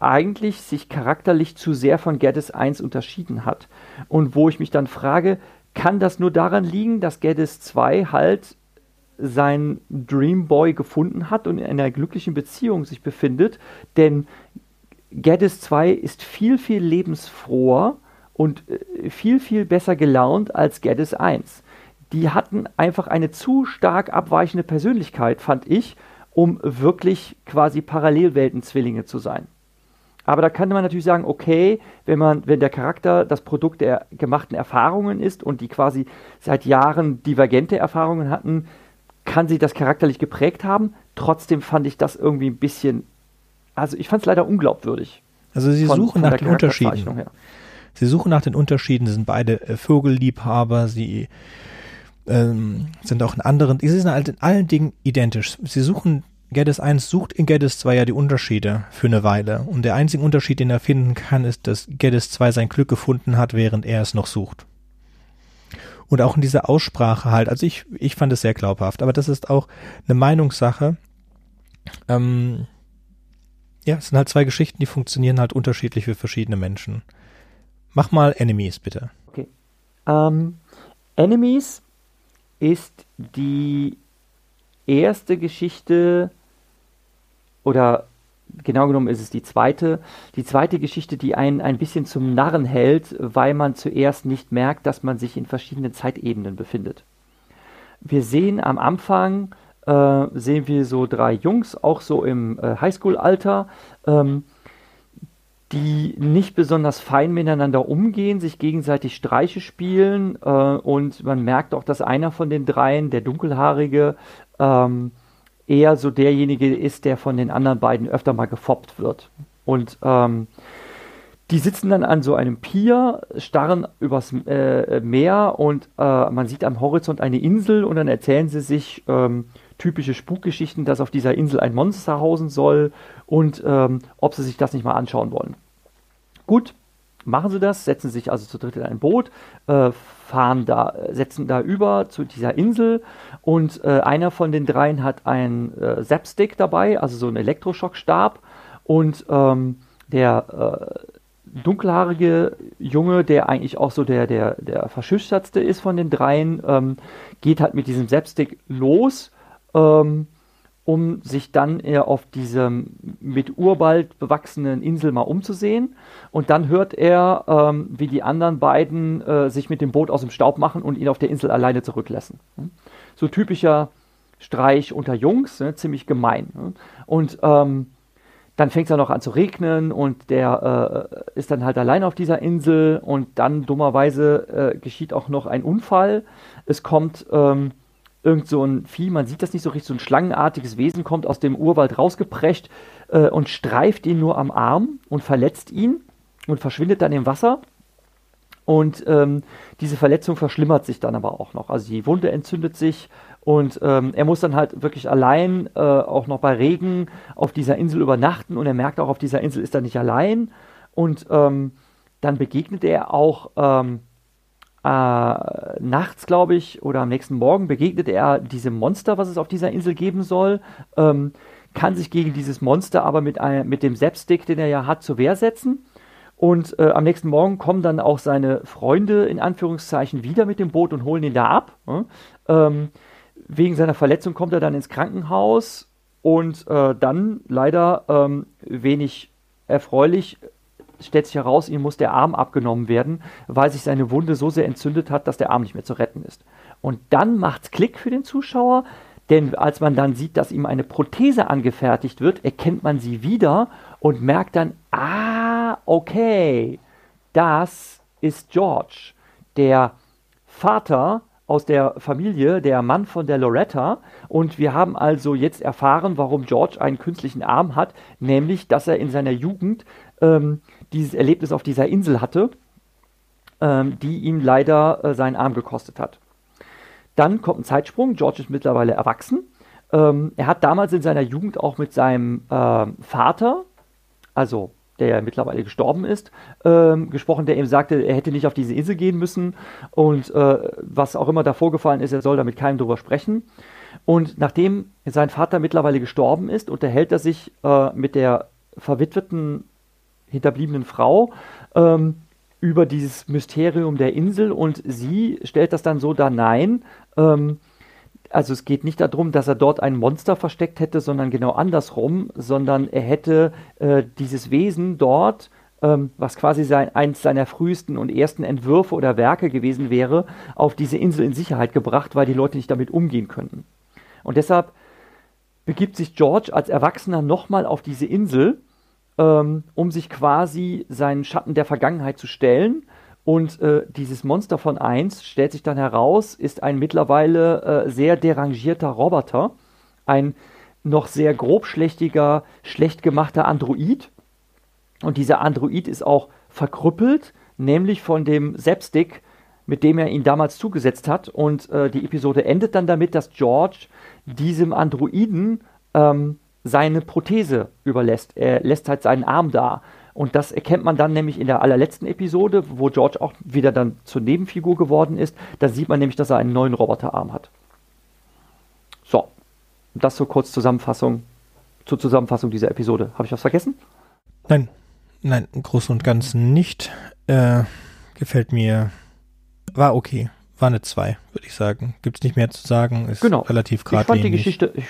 eigentlich sich charakterlich zu sehr von Gaddis 1 unterschieden hat. Und wo ich mich dann frage, kann das nur daran liegen, dass Gaddis 2 halt seinen Dreamboy gefunden hat und in einer glücklichen Beziehung sich befindet. Denn Gaddis 2 ist viel, viel lebensfroher und äh, viel, viel besser gelaunt als Gaddis 1. die hatten einfach eine zu stark abweichende Persönlichkeit, fand ich, um wirklich quasi Parallelwelten-Zwillinge zu sein. Aber da kann man natürlich sagen, okay, wenn man, wenn der Charakter das Produkt der gemachten Erfahrungen ist und die quasi seit Jahren divergente Erfahrungen hatten, kann sie das charakterlich geprägt haben. Trotzdem fand ich das irgendwie ein bisschen, also ich fand es leider unglaubwürdig. Also sie von, suchen von nach den Unterschieden. Her. Sie suchen nach den Unterschieden, sie sind beide äh, Vogelliebhaber, sie ähm, sind auch in anderen, sie sind halt in allen Dingen identisch. Sie suchen, Geddes 1 sucht in Geddes 2 ja die Unterschiede für eine Weile. Und der einzige Unterschied, den er finden kann, ist, dass Geddes 2 sein Glück gefunden hat, während er es noch sucht. Und auch in dieser Aussprache halt, also ich, ich fand es sehr glaubhaft, aber das ist auch eine Meinungssache. Ähm, ja, es sind halt zwei Geschichten, die funktionieren halt unterschiedlich für verschiedene Menschen. Mach mal Enemies, bitte. Okay. Ähm, Enemies ist die erste Geschichte oder genau genommen ist es die zweite, die zweite Geschichte, die einen ein bisschen zum Narren hält, weil man zuerst nicht merkt, dass man sich in verschiedenen Zeitebenen befindet. Wir sehen am Anfang, äh, sehen wir so drei Jungs, auch so im äh, Highschool-Alter, ähm, die nicht besonders fein miteinander umgehen, sich gegenseitig Streiche spielen äh, und man merkt auch, dass einer von den dreien, der dunkelhaarige, ähm, eher so derjenige ist, der von den anderen beiden öfter mal gefoppt wird. Und ähm, die sitzen dann an so einem Pier, starren übers äh, Meer und äh, man sieht am Horizont eine Insel und dann erzählen sie sich ähm, typische Spukgeschichten, dass auf dieser Insel ein Monster hausen soll und ähm, ob sie sich das nicht mal anschauen wollen. Gut, machen sie das, setzen sich also zu dritt in ein Boot, äh, fahren da, setzen da über zu dieser Insel und äh, einer von den dreien hat ein äh, Zapstick dabei, also so einen Elektroschockstab und ähm, der äh, dunkelhaarige Junge, der eigentlich auch so der, der, der verschüchtertste ist von den dreien, ähm, geht halt mit diesem Zapstick los ähm, um sich dann eher auf diesem mit Urwald bewachsenen Insel mal umzusehen. Und dann hört er, ähm, wie die anderen beiden äh, sich mit dem Boot aus dem Staub machen und ihn auf der Insel alleine zurücklassen. So typischer Streich unter Jungs, ne? ziemlich gemein. Ne? Und ähm, dann fängt es dann noch an zu regnen und der äh, ist dann halt allein auf dieser Insel und dann dummerweise äh, geschieht auch noch ein Unfall. Es kommt ähm, irgend so ein Vieh, man sieht das nicht so richtig, so ein schlangenartiges Wesen kommt aus dem Urwald rausgeprescht äh, und streift ihn nur am Arm und verletzt ihn und verschwindet dann im Wasser. Und ähm, diese Verletzung verschlimmert sich dann aber auch noch. Also die Wunde entzündet sich und ähm, er muss dann halt wirklich allein, äh, auch noch bei Regen, auf dieser Insel übernachten und er merkt auch, auf dieser Insel ist er nicht allein. Und ähm, dann begegnet er auch ähm, äh, nachts, glaube ich, oder am nächsten Morgen begegnet er diesem Monster, was es auf dieser Insel geben soll, ähm, kann sich gegen dieses Monster aber mit, ein, mit dem Zapstick, den er ja hat, zur Wehr setzen. Und äh, am nächsten Morgen kommen dann auch seine Freunde in Anführungszeichen wieder mit dem Boot und holen ihn da ab. Äh? Ähm, wegen seiner Verletzung kommt er dann ins Krankenhaus und äh, dann leider ähm, wenig erfreulich stellt sich heraus, ihm muss der Arm abgenommen werden, weil sich seine Wunde so sehr entzündet hat, dass der Arm nicht mehr zu retten ist. Und dann macht's Klick für den Zuschauer, denn als man dann sieht, dass ihm eine Prothese angefertigt wird, erkennt man sie wieder und merkt dann, ah, okay, das ist George, der Vater aus der Familie, der Mann von der Loretta. Und wir haben also jetzt erfahren, warum George einen künstlichen Arm hat, nämlich, dass er in seiner Jugend ähm, dieses Erlebnis auf dieser Insel hatte, ähm, die ihm leider äh, seinen Arm gekostet hat. Dann kommt ein Zeitsprung. George ist mittlerweile erwachsen. Ähm, er hat damals in seiner Jugend auch mit seinem äh, Vater, also der mittlerweile gestorben ist, ähm, gesprochen, der ihm sagte, er hätte nicht auf diese Insel gehen müssen und äh, was auch immer da vorgefallen ist, er soll da mit keinem drüber sprechen. Und nachdem sein Vater mittlerweile gestorben ist, unterhält er sich äh, mit der verwitweten hinterbliebenen Frau ähm, über dieses Mysterium der Insel und sie stellt das dann so da, nein, ähm, also es geht nicht darum, dass er dort ein Monster versteckt hätte, sondern genau andersrum, sondern er hätte äh, dieses Wesen dort ähm, was quasi sein, eins seiner frühesten und ersten Entwürfe oder Werke gewesen wäre, auf diese Insel in Sicherheit gebracht, weil die Leute nicht damit umgehen könnten. Und deshalb begibt sich George als Erwachsener nochmal auf diese Insel, ähm, um sich quasi seinen Schatten der Vergangenheit zu stellen. Und äh, dieses Monster von 1 stellt sich dann heraus, ist ein mittlerweile äh, sehr derangierter Roboter, ein noch sehr grobschlächtiger, schlecht gemachter Android, und dieser Android ist auch verkrüppelt, nämlich von dem Sepstick, mit dem er ihn damals zugesetzt hat. Und äh, die Episode endet dann damit, dass George diesem Androiden ähm, seine Prothese überlässt. Er lässt halt seinen Arm da. Und das erkennt man dann nämlich in der allerletzten Episode, wo George auch wieder dann zur Nebenfigur geworden ist. Da sieht man nämlich, dass er einen neuen Roboterarm hat. So, das zur Kurzzusammenfassung, zur Zusammenfassung dieser Episode. Habe ich was vergessen? Nein, Nein, im Großen und Ganzen nicht. Äh, gefällt mir. War okay. War eine 2, würde ich sagen. Gibt es nicht mehr zu sagen. Ist genau. relativ geradlinig. Ich fand die Geschichte, ich,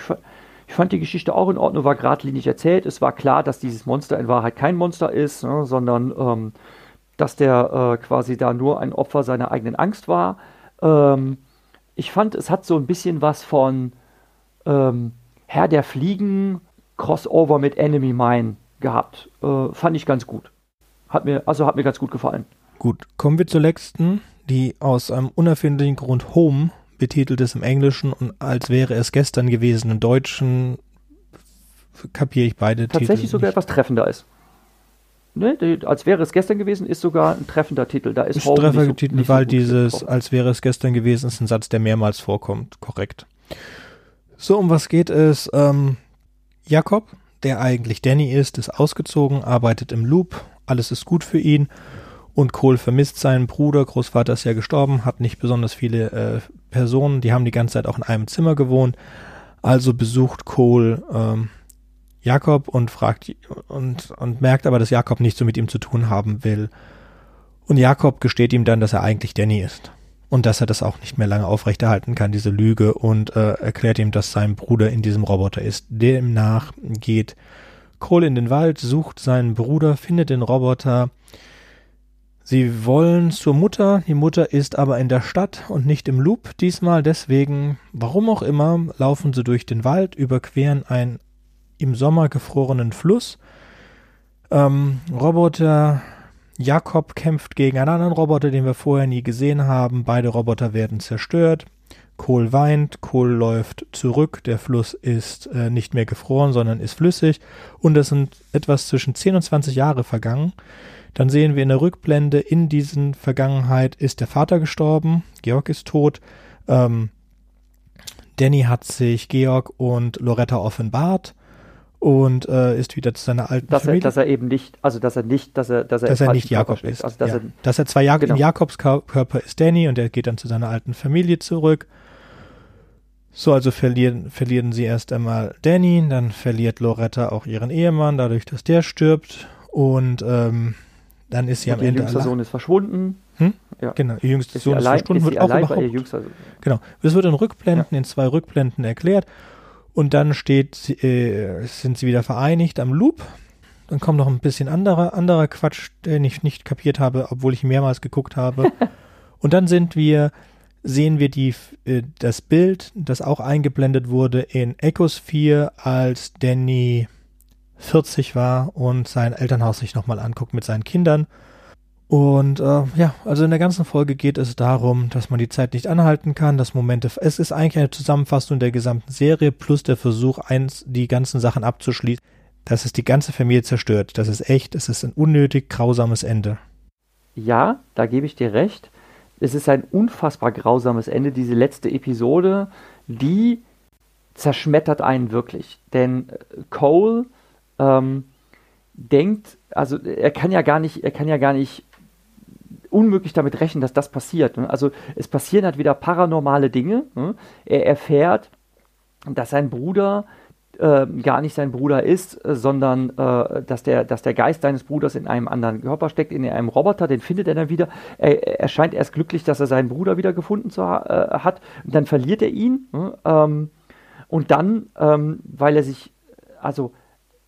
ich, fand die Geschichte auch in Ordnung, war geradlinig erzählt. Es war klar, dass dieses Monster in Wahrheit kein Monster ist, ne, sondern ähm, dass der äh, quasi da nur ein Opfer seiner eigenen Angst war. Ähm, ich fand, es hat so ein bisschen was von ähm, Herr der Fliegen, Crossover mit Enemy Mine gehabt. Äh, fand ich ganz gut. Hat mir, also hat mir ganz gut gefallen. Gut, kommen wir zur letzten, die aus einem unerfindlichen Grund Home betitelt ist im Englischen und als wäre es gestern gewesen im Deutschen kapiere ich beide Tatsächlich Titel. Tatsächlich sogar etwas treffender ist. Ne, die, als wäre es gestern gewesen, ist sogar ein treffender Titel. Da ist Treffer nicht so, nicht weil so dieses vorkommt. als wäre es gestern gewesen ist ein Satz, der mehrmals vorkommt. Korrekt. So, um was geht es? Ähm, Jakob der eigentlich Danny ist, ist ausgezogen, arbeitet im Loop, alles ist gut für ihn und Cole vermisst seinen Bruder, Großvater ist ja gestorben, hat nicht besonders viele äh, Personen, die haben die ganze Zeit auch in einem Zimmer gewohnt, also besucht Cole ähm, Jakob und fragt und, und merkt aber, dass Jakob nichts so mit ihm zu tun haben will. Und Jakob gesteht ihm dann, dass er eigentlich Danny ist und dass er das auch nicht mehr lange aufrechterhalten kann, diese Lüge, und äh, erklärt ihm, dass sein Bruder in diesem Roboter ist. Demnach geht Cole in den Wald, sucht seinen Bruder, findet den Roboter. Sie wollen zur Mutter, die Mutter ist aber in der Stadt und nicht im Loop diesmal, deswegen, warum auch immer, laufen sie durch den Wald, überqueren einen im Sommer gefrorenen Fluss. Ähm, Roboter Jakob kämpft gegen einen anderen Roboter, den wir vorher nie gesehen haben. Beide Roboter werden zerstört. Kohl weint, Kohl läuft zurück, der Fluss ist äh, nicht mehr gefroren, sondern ist flüssig und es sind etwas zwischen 10 und 20 Jahre vergangen. Dann sehen wir in der Rückblende, in diesen Vergangenheit ist der Vater gestorben, Georg ist tot, ähm, Danny hat sich Georg und Loretta offenbart und äh, ist wieder zu seiner alten dass Familie. Er, dass er eben nicht, also dass er nicht, dass er, dass er, dass er nicht Jakob ist. Also, dass, ja. er, dass er zwar Jak genau. im Jakobskörper ist Danny und er geht dann zu seiner alten Familie zurück. So, also verlieren, verlieren sie erst einmal Danny, dann verliert Loretta auch ihren Ehemann, dadurch, dass der stirbt. Und ähm, dann ist sie und am Ende. Ihr jüngster Sohn ist verschwunden. Hm? Ja. Genau, ihr jüngster Sohn ist verschwunden, ist wird auch überhaupt. Jüngster, genau, es wird in Rückblenden, ja. in zwei Rückblenden erklärt. Und dann steht, äh, sind sie wieder vereinigt am Loop. Dann kommt noch ein bisschen anderer, anderer Quatsch, den ich nicht kapiert habe, obwohl ich mehrmals geguckt habe. Und dann sind wir, sehen wir die, äh, das Bild, das auch eingeblendet wurde in Echosphere, als Danny 40 war und sein Elternhaus sich nochmal anguckt mit seinen Kindern. Und äh, ja, also in der ganzen Folge geht es darum, dass man die Zeit nicht anhalten kann, dass Momente. Es ist eigentlich eine Zusammenfassung der gesamten Serie plus der Versuch, eins die ganzen Sachen abzuschließen. dass es die ganze Familie zerstört. Das ist echt, es ist ein unnötig grausames Ende. Ja, da gebe ich dir recht. Es ist ein unfassbar grausames Ende. Diese letzte Episode, die zerschmettert einen wirklich. Denn äh, Cole ähm, denkt, also er kann ja gar nicht, er kann ja gar nicht unmöglich damit rechnen, dass das passiert. Ne? Also es passieren halt wieder paranormale Dinge. Ne? Er erfährt, dass sein Bruder äh, gar nicht sein Bruder ist, äh, sondern äh, dass, der, dass der Geist seines Bruders in einem anderen Körper steckt, in einem Roboter, den findet er dann wieder. Er, er scheint erst glücklich, dass er seinen Bruder wieder gefunden zu, äh, hat. Und dann verliert er ihn. Ne? Ähm, und dann, ähm, weil er sich, also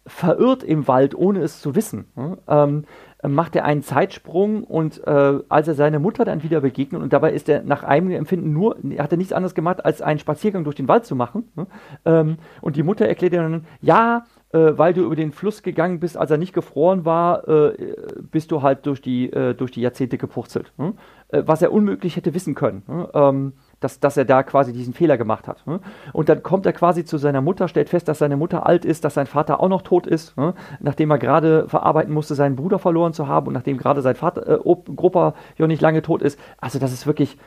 verirrt im Wald, ohne es zu wissen, ähm, äh, macht er einen Zeitsprung und äh, als er seine Mutter dann wieder begegnet und dabei ist er nach einem Empfinden nur, hat er nichts anderes gemacht, als einen Spaziergang durch den Wald zu machen. Ne? Ähm, und die Mutter erklärt ihm dann, ja, äh, weil du über den Fluss gegangen bist, als er nicht gefroren war, äh, bist du halt durch die, äh, durch die Jahrzehnte gepurzelt. Ne? Äh, was er unmöglich hätte wissen können. Ne? Ähm, dass, dass er da quasi diesen Fehler gemacht hat. Ne? Und dann kommt er quasi zu seiner Mutter, stellt fest, dass seine Mutter alt ist, dass sein Vater auch noch tot ist, ne? nachdem er gerade verarbeiten musste, seinen Bruder verloren zu haben und nachdem gerade sein Vater, äh, Opa ja nicht lange tot ist. Also das ist wirklich,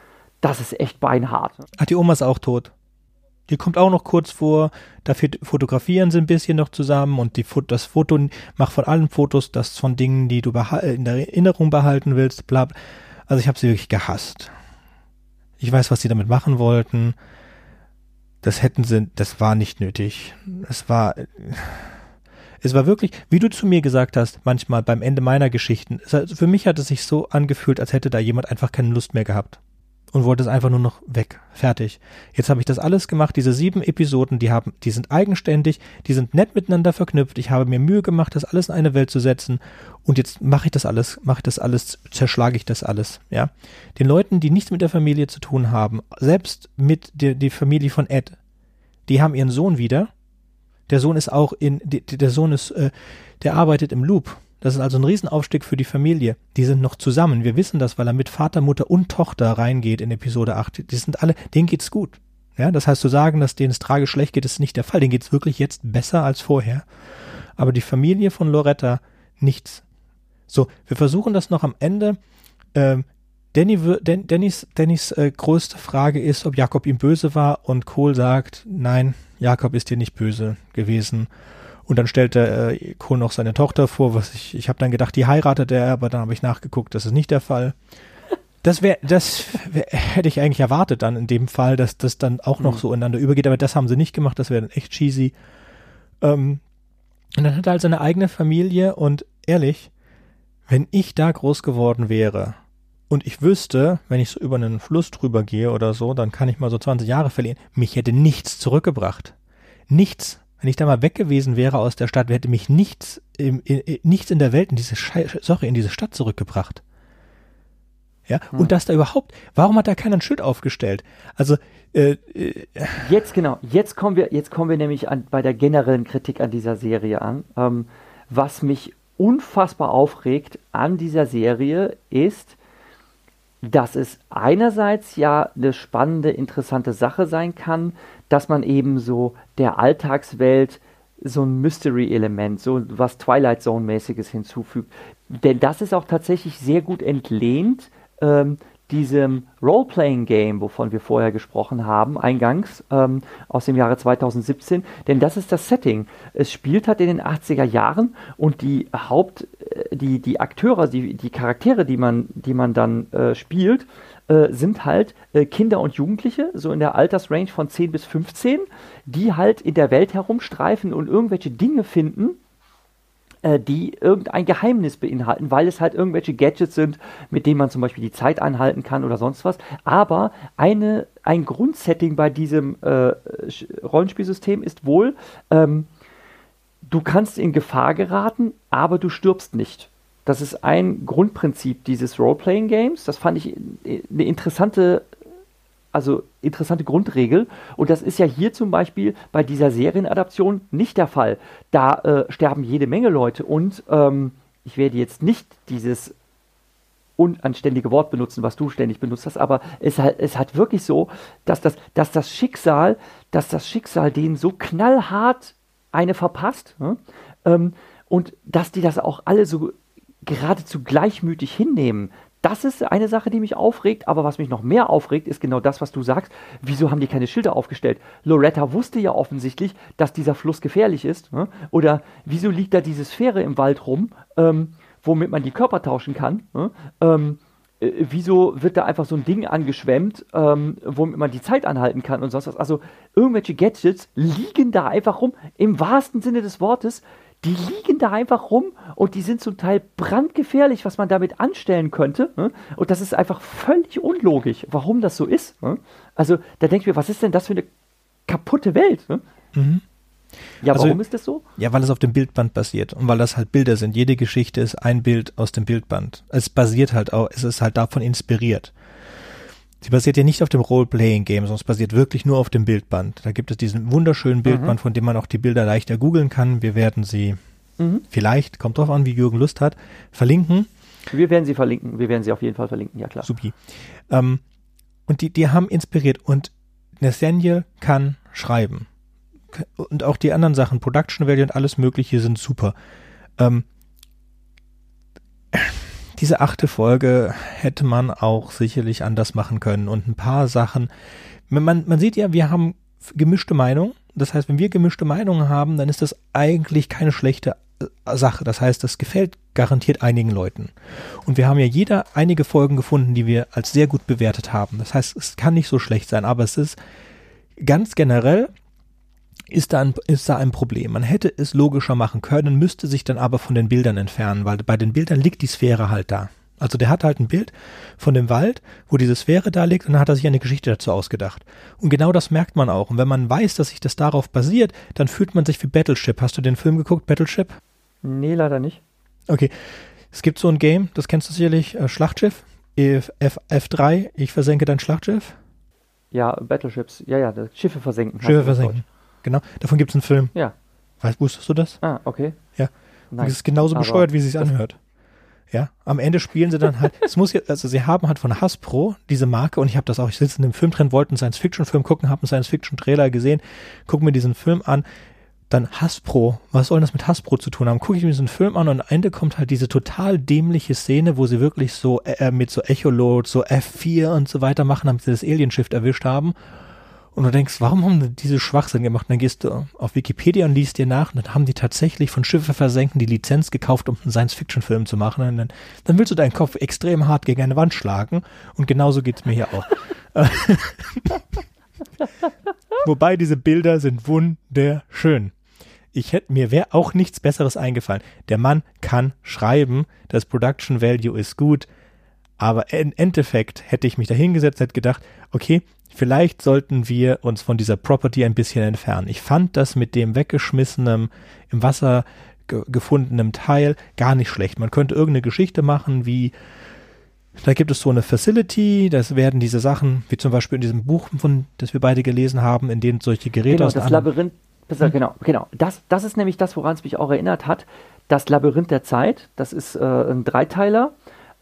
das ist echt beinhart. Ne? Ach, die Oma ist auch tot. Die kommt auch noch kurz vor, dafür fotografieren sie ein bisschen noch zusammen und die, das Foto, mach von allen Fotos das von Dingen, die du in der Erinnerung behalten willst, bla. Also ich habe sie wirklich gehasst. Ich weiß, was sie damit machen wollten. Das hätten sie, das war nicht nötig. Es war, es war wirklich, wie du zu mir gesagt hast, manchmal beim Ende meiner Geschichten. Für mich hat es sich so angefühlt, als hätte da jemand einfach keine Lust mehr gehabt und wollte es einfach nur noch weg. Fertig. Jetzt habe ich das alles gemacht. Diese sieben Episoden, die haben, die sind eigenständig, die sind nett miteinander verknüpft. Ich habe mir Mühe gemacht, das alles in eine Welt zu setzen. Und jetzt mache ich das alles, mache ich das alles, zerschlage ich das alles. Ja, den Leuten, die nichts mit der Familie zu tun haben, selbst mit der die Familie von Ed, die haben ihren Sohn wieder. Der Sohn ist auch in, die, der Sohn ist, äh, der arbeitet im Loop das ist also ein Riesenaufstieg für die Familie. Die sind noch zusammen. Wir wissen das, weil er mit Vater, Mutter und Tochter reingeht in Episode 8. Die sind alle, denen geht's gut. Ja, das heißt zu sagen, dass denen es tragisch schlecht geht, ist nicht der Fall. Denen geht's wirklich jetzt besser als vorher. Aber die Familie von Loretta nichts. So, wir versuchen das noch am Ende. Ähm, Danny, Dan, Dannys, Dannys äh, größte Frage ist, ob Jakob ihm böse war und Kohl sagt, nein, Jakob ist dir nicht böse gewesen. Und dann stellte äh, Kohl noch seine Tochter vor, was ich, ich habe dann gedacht, die heiratet er, aber dann habe ich nachgeguckt, das ist nicht der Fall. Das wäre, das wär, hätte ich eigentlich erwartet dann in dem Fall, dass das dann auch noch mhm. so ineinander übergeht, aber das haben sie nicht gemacht, das wäre dann echt cheesy. Ähm, und dann hat er halt seine eigene Familie und ehrlich, wenn ich da groß geworden wäre und ich wüsste, wenn ich so über einen Fluss drüber gehe oder so, dann kann ich mal so 20 Jahre verlieren, mich hätte nichts zurückgebracht. Nichts. Wenn ich da mal weg gewesen wäre aus der Stadt, hätte mich nichts, in, in, nichts in der Welt in diese Sache, in diese Stadt zurückgebracht. Ja, hm. und dass da überhaupt, warum hat da keiner ein Schild aufgestellt? Also, äh, äh, jetzt genau, jetzt kommen wir, jetzt kommen wir nämlich an, bei der generellen Kritik an dieser Serie an. Ähm, was mich unfassbar aufregt an dieser Serie ist, dass es einerseits ja eine spannende, interessante Sache sein kann, dass man eben so der Alltagswelt so ein Mystery-Element, so was Twilight Zone-mäßiges hinzufügt. Denn das ist auch tatsächlich sehr gut entlehnt ähm, diesem Role-Playing-Game, wovon wir vorher gesprochen haben, eingangs ähm, aus dem Jahre 2017. Denn das ist das Setting. Es spielt halt in den 80er Jahren und die Haupt, äh, die, die Akteure, die, die Charaktere, die man, die man dann äh, spielt, äh, sind halt äh, Kinder und Jugendliche, so in der Altersrange von 10 bis 15, die halt in der Welt herumstreifen und irgendwelche Dinge finden, äh, die irgendein Geheimnis beinhalten, weil es halt irgendwelche Gadgets sind, mit denen man zum Beispiel die Zeit anhalten kann oder sonst was. Aber eine, ein Grundsetting bei diesem äh, Rollenspielsystem ist wohl, ähm, du kannst in Gefahr geraten, aber du stirbst nicht. Das ist ein Grundprinzip dieses Role-Playing-Games. Das fand ich eine interessante, also interessante Grundregel. Und das ist ja hier zum Beispiel bei dieser Serienadaption nicht der Fall. Da äh, sterben jede Menge Leute und ähm, ich werde jetzt nicht dieses unanständige Wort benutzen, was du ständig benutzt hast, aber es, es hat wirklich so, dass das, dass das Schicksal, dass das Schicksal denen so knallhart eine verpasst ne? ähm, und dass die das auch alle so geradezu gleichmütig hinnehmen. Das ist eine Sache, die mich aufregt, aber was mich noch mehr aufregt, ist genau das, was du sagst. Wieso haben die keine Schilder aufgestellt? Loretta wusste ja offensichtlich, dass dieser Fluss gefährlich ist. Ne? Oder wieso liegt da diese Sphäre im Wald rum, ähm, womit man die Körper tauschen kann? Ne? Ähm, äh, wieso wird da einfach so ein Ding angeschwemmt, ähm, womit man die Zeit anhalten kann und sonst was? Also irgendwelche Gadgets liegen da einfach rum, im wahrsten Sinne des Wortes die liegen da einfach rum und die sind zum Teil brandgefährlich, was man damit anstellen könnte. Ne? Und das ist einfach völlig unlogisch, warum das so ist. Ne? Also da denke ich mir, was ist denn das für eine kaputte Welt? Ne? Mhm. Ja, also, warum ist das so? Ja, weil es auf dem Bildband basiert und weil das halt Bilder sind. Jede Geschichte ist ein Bild aus dem Bildband. Es basiert halt auch, es ist halt davon inspiriert. Sie basiert ja nicht auf dem Role-Playing-Game, sondern es basiert wirklich nur auf dem Bildband. Da gibt es diesen wunderschönen Bildband, mhm. von dem man auch die Bilder leichter googeln kann. Wir werden sie mhm. vielleicht, kommt drauf an, wie Jürgen Lust hat, verlinken. Wir werden sie verlinken. Wir werden sie auf jeden Fall verlinken, ja klar. Supi. Ähm, und die, die haben inspiriert und Nathaniel kann schreiben. Und auch die anderen Sachen, Production Value und alles Mögliche sind super. Ähm, diese achte Folge hätte man auch sicherlich anders machen können und ein paar Sachen. Man, man sieht ja, wir haben gemischte Meinungen. Das heißt, wenn wir gemischte Meinungen haben, dann ist das eigentlich keine schlechte äh, Sache. Das heißt, das gefällt garantiert einigen Leuten. Und wir haben ja jeder einige Folgen gefunden, die wir als sehr gut bewertet haben. Das heißt, es kann nicht so schlecht sein, aber es ist ganz generell ist da, ein, ist da ein Problem. Man hätte es logischer machen können, müsste sich dann aber von den Bildern entfernen, weil bei den Bildern liegt die Sphäre halt da. Also der hat halt ein Bild von dem Wald, wo diese Sphäre da liegt und dann hat er sich eine Geschichte dazu ausgedacht. Und genau das merkt man auch. Und wenn man weiß, dass sich das darauf basiert, dann fühlt man sich wie Battleship. Hast du den Film geguckt, Battleship? Nee, leider nicht. Okay. Es gibt so ein Game, das kennst du sicherlich, äh, Schlachtschiff, F, F, F3, ich versenke dein Schlachtschiff. Ja, Battleships, ja, ja, Schiffe versenken. Schiffe versenken. Genau, davon gibt es einen Film. Ja. Weißt, wusstest du das? Ah, okay. Ja. Nein. es ist genauso bescheuert, wie es sich anhört. Ja, am Ende spielen sie dann halt, es muss jetzt, also sie haben halt von Hasbro diese Marke und ich habe das auch, ich sitze in dem Filmtrend, wollte einen Science-Fiction-Film gucken, habe einen Science-Fiction-Trailer gesehen, gucke mir diesen Film an, dann Hasbro, was soll das mit Hasbro zu tun haben? Gucke ich mir diesen Film an und am Ende kommt halt diese total dämliche Szene, wo sie wirklich so äh, mit so Echolot, so F4 und so weiter machen, damit sie das Alien-Shift erwischt haben und du denkst, warum haben die diese Schwachsinn gemacht? Und dann gehst du auf Wikipedia und liest dir nach und dann haben die tatsächlich von Schiffe versenken die Lizenz gekauft, um einen Science-Fiction-Film zu machen. Und dann, dann willst du deinen Kopf extrem hart gegen eine Wand schlagen und genauso geht's mir hier auch. Wobei diese Bilder sind wunderschön. Ich hätte mir wäre auch nichts Besseres eingefallen. Der Mann kann schreiben, das Production Value ist gut, aber im Endeffekt hätte ich mich da hingesetzt, hätte gedacht, okay, vielleicht sollten wir uns von dieser Property ein bisschen entfernen. Ich fand das mit dem weggeschmissenen, im Wasser ge gefundenen Teil gar nicht schlecht. Man könnte irgendeine Geschichte machen, wie da gibt es so eine Facility, das werden diese Sachen, wie zum Beispiel in diesem Buch, von, das wir beide gelesen haben, in denen solche Geräte genau, aus das Labyrinth, hm? genau, genau. Das, das ist nämlich das, woran es mich auch erinnert hat. Das Labyrinth der Zeit, das ist äh, ein Dreiteiler.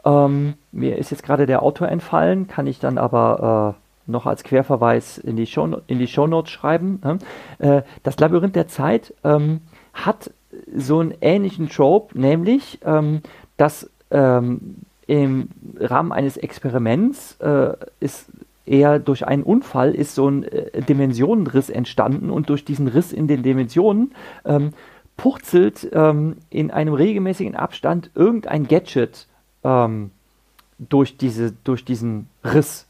Ähm, mir ist jetzt gerade der Autor entfallen, kann ich dann aber äh, noch als Querverweis in die, Show, in die Shownotes schreiben. Ne? Äh, das Labyrinth der Zeit ähm, hat so einen ähnlichen Trope, nämlich, ähm, dass ähm, im Rahmen eines Experiments äh, ist eher durch einen Unfall ist so ein äh, Dimensionenriss entstanden und durch diesen Riss in den Dimensionen ähm, purzelt ähm, in einem regelmäßigen Abstand irgendein Gadget ähm, durch, diese, durch diesen Riss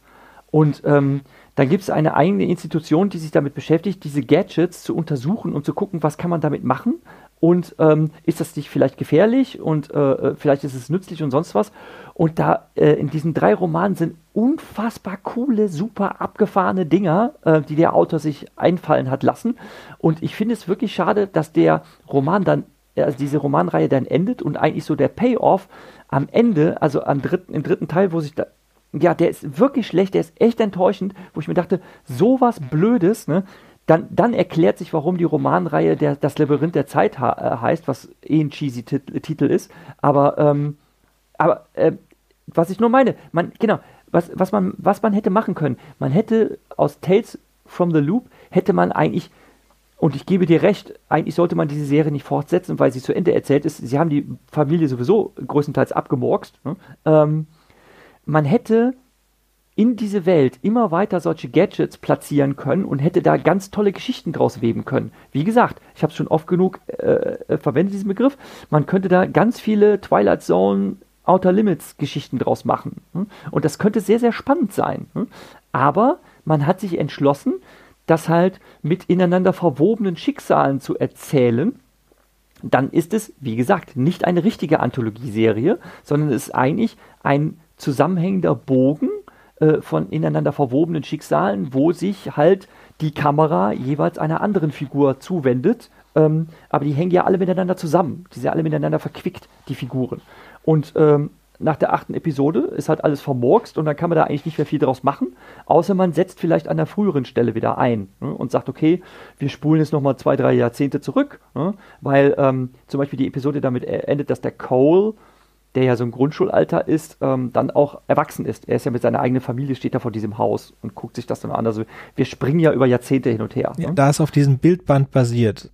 und ähm, dann gibt es eine eigene Institution, die sich damit beschäftigt, diese Gadgets zu untersuchen und zu gucken, was kann man damit machen und ähm, ist das nicht vielleicht gefährlich und äh, äh, vielleicht ist es nützlich und sonst was. Und da äh, in diesen drei Romanen sind unfassbar coole, super abgefahrene Dinger, äh, die der Autor sich einfallen hat lassen. Und ich finde es wirklich schade, dass der Roman dann, also diese Romanreihe dann endet und eigentlich so der Payoff am Ende, also am dritten, im dritten Teil, wo sich da ja, der ist wirklich schlecht, der ist echt enttäuschend, wo ich mir dachte, sowas Blödes, ne? Dann, dann erklärt sich, warum die Romanreihe der, Das Labyrinth der Zeit äh, heißt, was eh ein cheesy Titel ist. Aber, ähm, aber äh, was ich nur meine, man, genau, was, was, man, was man hätte machen können, man hätte aus Tales from the Loop, hätte man eigentlich, und ich gebe dir recht, eigentlich sollte man diese Serie nicht fortsetzen, weil sie zu Ende erzählt ist. Sie haben die Familie sowieso größtenteils abgemurkst. Ne? Ähm, man hätte in diese Welt immer weiter solche Gadgets platzieren können und hätte da ganz tolle Geschichten draus weben können. Wie gesagt, ich habe es schon oft genug äh, äh, verwendet, diesen Begriff. Man könnte da ganz viele Twilight Zone Outer Limits Geschichten draus machen. Hm? Und das könnte sehr, sehr spannend sein. Hm? Aber man hat sich entschlossen, das halt mit ineinander verwobenen Schicksalen zu erzählen. Dann ist es, wie gesagt, nicht eine richtige Anthologieserie, sondern es ist eigentlich ein zusammenhängender Bogen äh, von ineinander verwobenen Schicksalen, wo sich halt die Kamera jeweils einer anderen Figur zuwendet. Ähm, aber die hängen ja alle miteinander zusammen. Die sind ja alle miteinander verquickt, die Figuren. Und ähm, nach der achten Episode ist halt alles vermurkst und dann kann man da eigentlich nicht mehr viel draus machen, außer man setzt vielleicht an der früheren Stelle wieder ein ne, und sagt, okay, wir spulen jetzt nochmal zwei, drei Jahrzehnte zurück, ne, weil ähm, zum Beispiel die Episode damit e-, endet, dass der Cole, der ja so ein Grundschulalter ist, ähm, dann auch erwachsen ist. Er ist ja mit seiner eigenen Familie, steht da vor diesem Haus und guckt sich das dann an. Also wir springen ja über Jahrzehnte hin und her. Ja, ne? Da es auf diesem Bildband basiert,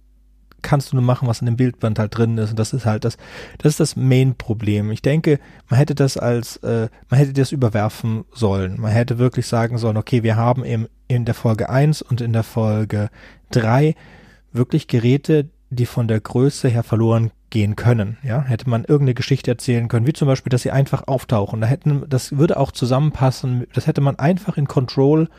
kannst du nur machen, was in dem Bildband halt drin ist. Und das ist halt das, das ist das Main-Problem. Ich denke, man hätte das als, äh, man hätte das überwerfen sollen. Man hätte wirklich sagen sollen, okay, wir haben im, in der Folge 1 und in der Folge 3 wirklich Geräte, die von der Größe her verloren gehen können. Ja, hätte man irgendeine Geschichte erzählen können, wie zum Beispiel, dass sie einfach auftauchen. Da hätten, das würde auch zusammenpassen. Das hätte man einfach in Control.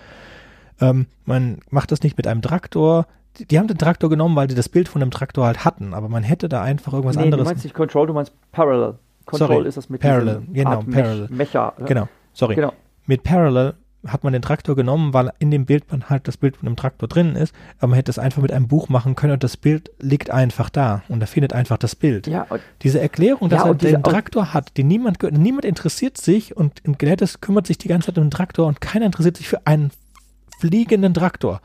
Ähm, man macht das nicht mit einem Traktor, die, haben den Traktor genommen, weil die das Bild von dem Traktor halt hatten, aber man hätte da einfach irgendwas nee, anderes. Du meinst nicht Control, du meinst Parallel. Control Sorry, ist das mit Parallel, genau, Art Parallel. Mecha. Ja. Genau, sorry. Genau. Mit Parallel hat man den Traktor genommen, weil in dem Bildband halt das Bild von dem Traktor drin ist, aber man hätte es einfach mit einem Buch machen können und das Bild liegt einfach da und er findet einfach das Bild. Ja, diese Erklärung, dass ja, er den Traktor hat, die niemand, niemand interessiert sich und in Gladys kümmert sich die ganze Zeit um den Traktor und keiner interessiert sich für einen fliegenden Traktor.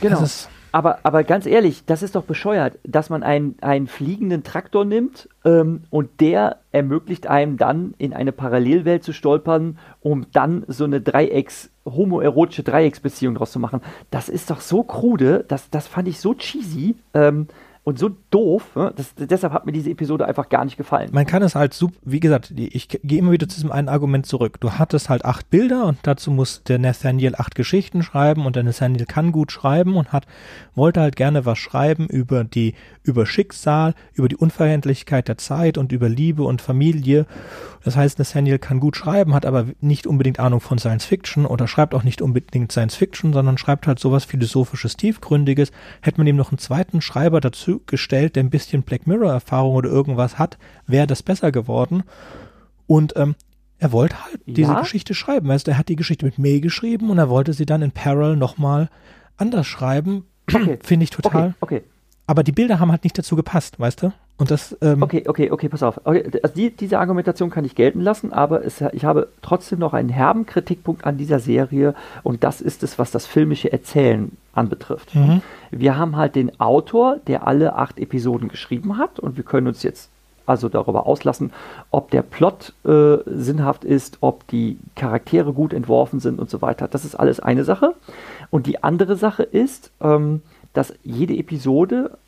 Genau. Aber, aber ganz ehrlich, das ist doch bescheuert, dass man einen, einen fliegenden Traktor nimmt ähm, und der ermöglicht einem dann in eine Parallelwelt zu stolpern, um dann so eine Dreiecks, homoerotische Dreiecksbeziehung draus zu machen. Das ist doch so krude, das, das fand ich so cheesy. Ähm, und so doof. Ne? Das, deshalb hat mir diese Episode einfach gar nicht gefallen. Man kann es halt, super, wie gesagt, ich gehe immer wieder zu diesem einen Argument zurück. Du hattest halt acht Bilder und dazu muss der Nathaniel acht Geschichten schreiben und der Nathaniel kann gut schreiben und hat, wollte halt gerne was schreiben über die, über Schicksal, über die Unverhältlichkeit der Zeit und über Liebe und Familie. Das heißt, Nathaniel kann gut schreiben, hat aber nicht unbedingt Ahnung von Science Fiction oder schreibt auch nicht unbedingt Science Fiction, sondern schreibt halt sowas philosophisches, tiefgründiges. Hätte man ihm noch einen zweiten Schreiber dazu gestellt, der ein bisschen Black Mirror-Erfahrung oder irgendwas hat, wäre das besser geworden. Und ähm, er wollte halt ja? diese Geschichte schreiben. Weißt du, er hat die Geschichte mit May geschrieben und er wollte sie dann in Parallel nochmal anders schreiben. Okay. Finde ich total. Okay, okay. Aber die Bilder haben halt nicht dazu gepasst, weißt du? Und das. Ähm okay, okay, okay, pass auf. Okay, also die, diese Argumentation kann ich gelten lassen, aber es, ich habe trotzdem noch einen herben Kritikpunkt an dieser Serie und das ist es, was das filmische Erzählen anbetrifft. Mhm. Wir haben halt den Autor, der alle acht Episoden geschrieben hat und wir können uns jetzt also darüber auslassen, ob der Plot äh, sinnhaft ist, ob die Charaktere gut entworfen sind und so weiter. Das ist alles eine Sache. Und die andere Sache ist, ähm, dass jede Episode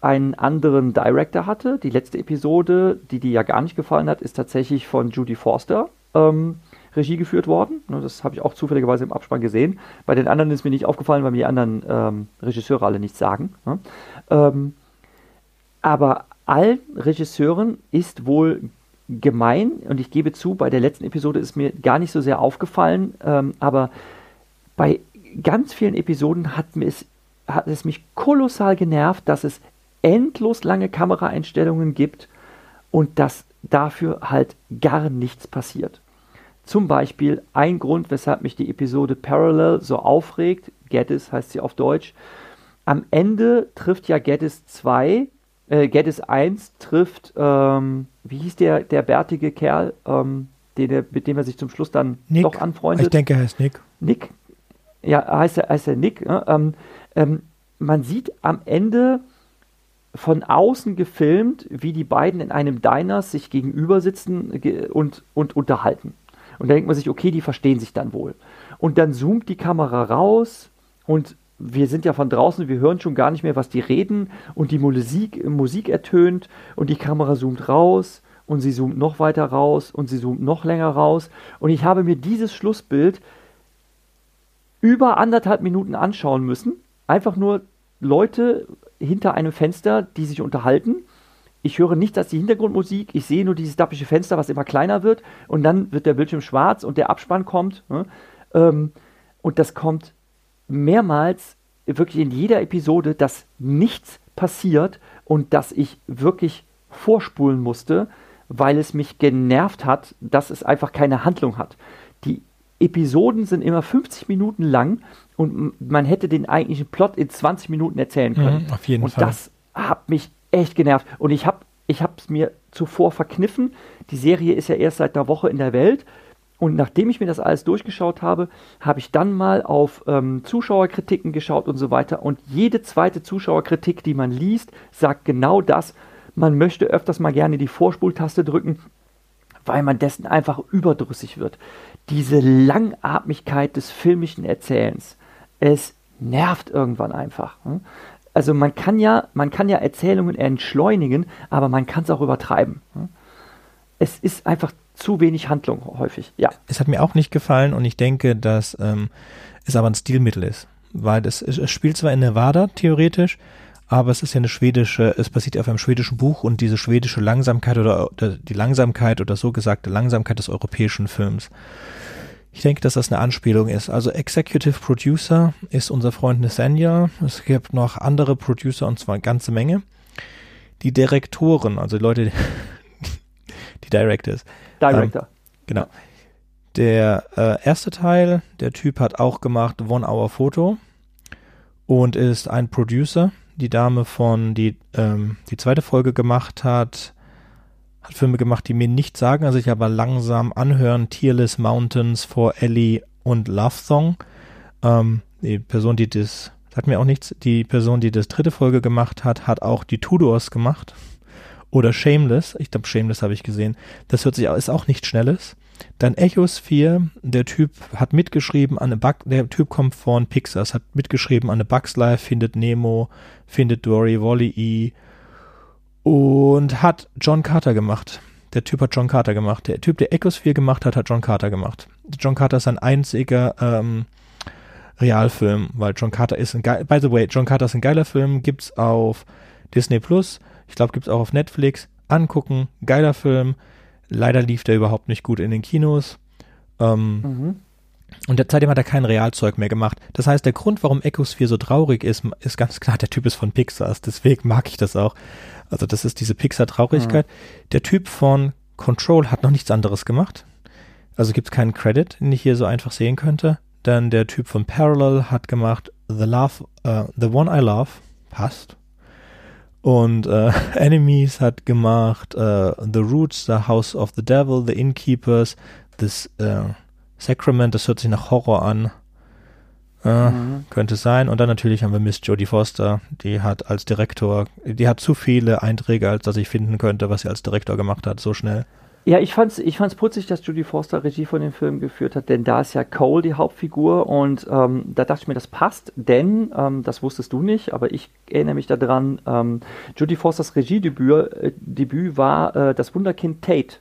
einen anderen Director hatte. Die letzte Episode, die dir ja gar nicht gefallen hat, ist tatsächlich von Judy Forster ähm, Regie geführt worden. Ne, das habe ich auch zufälligerweise im Abspann gesehen. Bei den anderen ist mir nicht aufgefallen, weil mir die anderen ähm, Regisseure alle nichts sagen. Ne? Ähm, aber allen Regisseuren ist wohl gemein, und ich gebe zu, bei der letzten Episode ist mir gar nicht so sehr aufgefallen, ähm, aber bei ganz vielen Episoden hat, hat es mich kolossal genervt, dass es endlos lange Kameraeinstellungen gibt und dass dafür halt gar nichts passiert. Zum Beispiel ein Grund, weshalb mich die Episode Parallel so aufregt, Geddes heißt sie auf Deutsch. Am Ende trifft ja Geddes 2, äh, Geddes 1 trifft, ähm, wie hieß der, der bärtige Kerl, ähm, den, mit dem er sich zum Schluss dann Nick. doch anfreundet. Ich denke, er heißt Nick. Nick, ja, heißt er, heißt er Nick. Ne? Ähm, ähm, man sieht am Ende von außen gefilmt, wie die beiden in einem Diner sich gegenüber sitzen und, und unterhalten. Und da denkt man sich, okay, die verstehen sich dann wohl. Und dann zoomt die Kamera raus und wir sind ja von draußen, wir hören schon gar nicht mehr, was die reden und die Musik, Musik ertönt und die Kamera zoomt raus und sie zoomt noch weiter raus und sie zoomt noch länger raus. Und ich habe mir dieses Schlussbild über anderthalb Minuten anschauen müssen. Einfach nur Leute hinter einem Fenster, die sich unterhalten. Ich höre nichts als die Hintergrundmusik, ich sehe nur dieses dappische Fenster, was immer kleiner wird und dann wird der Bildschirm schwarz und der Abspann kommt. Ne? Ähm, und das kommt mehrmals, wirklich in jeder Episode, dass nichts passiert und dass ich wirklich vorspulen musste, weil es mich genervt hat, dass es einfach keine Handlung hat. Die Episoden sind immer 50 Minuten lang und man hätte den eigentlichen Plot in 20 Minuten erzählen können. Mhm, auf jeden und Fall. Und das hat mich echt genervt. Und ich habe ich es mir zuvor verkniffen. Die Serie ist ja erst seit einer Woche in der Welt. Und nachdem ich mir das alles durchgeschaut habe, habe ich dann mal auf ähm, Zuschauerkritiken geschaut und so weiter. Und jede zweite Zuschauerkritik, die man liest, sagt genau das. Man möchte öfters mal gerne die Vorspultaste drücken, weil man dessen einfach überdrüssig wird. Diese Langatmigkeit des filmischen Erzählens, es nervt irgendwann einfach. Hm? Also man kann ja, man kann ja Erzählungen entschleunigen, aber man kann es auch übertreiben. Hm? Es ist einfach zu wenig Handlung häufig, ja. Es hat mir auch nicht gefallen und ich denke, dass ähm, es aber ein Stilmittel ist. Weil das, es spielt zwar in Nevada theoretisch, aber es ist ja eine schwedische, es basiert auf einem schwedischen Buch und diese schwedische Langsamkeit oder, oder die Langsamkeit oder so gesagte Langsamkeit des europäischen Films. Ich denke, dass das eine Anspielung ist. Also Executive Producer ist unser Freund Nesanya. Es gibt noch andere Producer und zwar eine ganze Menge. Die Direktoren, also die Leute, die Directors, Director. Ähm, genau. Der äh, erste Teil, der Typ hat auch gemacht One Hour Photo und ist ein Producer. Die Dame von, die ähm, die zweite Folge gemacht hat, hat Filme gemacht, die mir nichts sagen, also ich aber langsam anhören. Tearless Mountains for Ellie und Love Song. Ähm, die Person, die das, sagt mir auch nichts, die Person, die das dritte Folge gemacht hat, hat auch die Tudors gemacht. Oder Shameless, ich glaube Shameless habe ich gesehen. Das hört sich ist auch nicht schnelles. Dann Echos 4, der Typ hat mitgeschrieben an Bug, der Typ kommt von Pixar, hat mitgeschrieben an eine Bugs Life, findet Nemo, findet Dory, Wally-E und hat John Carter gemacht. Der Typ hat John Carter gemacht. Der Typ, der 4 gemacht hat, hat John Carter gemacht. John Carter ist ein einziger ähm, Realfilm, weil John Carter ist ein geil, by the way, John Carter ist ein geiler Film, gibt's auf Disney Plus, ich glaube, gibt es auch auf Netflix. Angucken, geiler Film. Leider lief der überhaupt nicht gut in den Kinos. Ähm, mhm. Und seitdem hat er kein Realzeug mehr gemacht. Das heißt, der Grund, warum 4 so traurig ist, ist ganz klar, der Typ ist von Pixar. Deswegen mag ich das auch. Also das ist diese Pixar-Traurigkeit. Mhm. Der Typ von Control hat noch nichts anderes gemacht. Also gibt es keinen Credit, den ich hier so einfach sehen könnte. Dann der Typ von Parallel hat gemacht The Love, uh, The One I Love. Passt. Und äh, Enemies hat gemacht äh, The Roots, The House of the Devil, The Innkeepers, das äh, Sacrament, das hört sich nach Horror an. Äh, mhm. Könnte sein. Und dann natürlich haben wir Miss Jodie Foster, die hat als Direktor, die hat zu viele Einträge, als dass ich finden könnte, was sie als Direktor gemacht hat, so schnell. Ja, ich fand's, ich fand's putzig, dass Judy Foster Regie von dem Film geführt hat, denn da ist ja Cole die Hauptfigur und ähm, da dachte ich mir, das passt, denn, ähm, das wusstest du nicht, aber ich erinnere mich daran, ähm, Judy Fosters Regiedebüt äh, Debüt war äh, das Wunderkind Tate.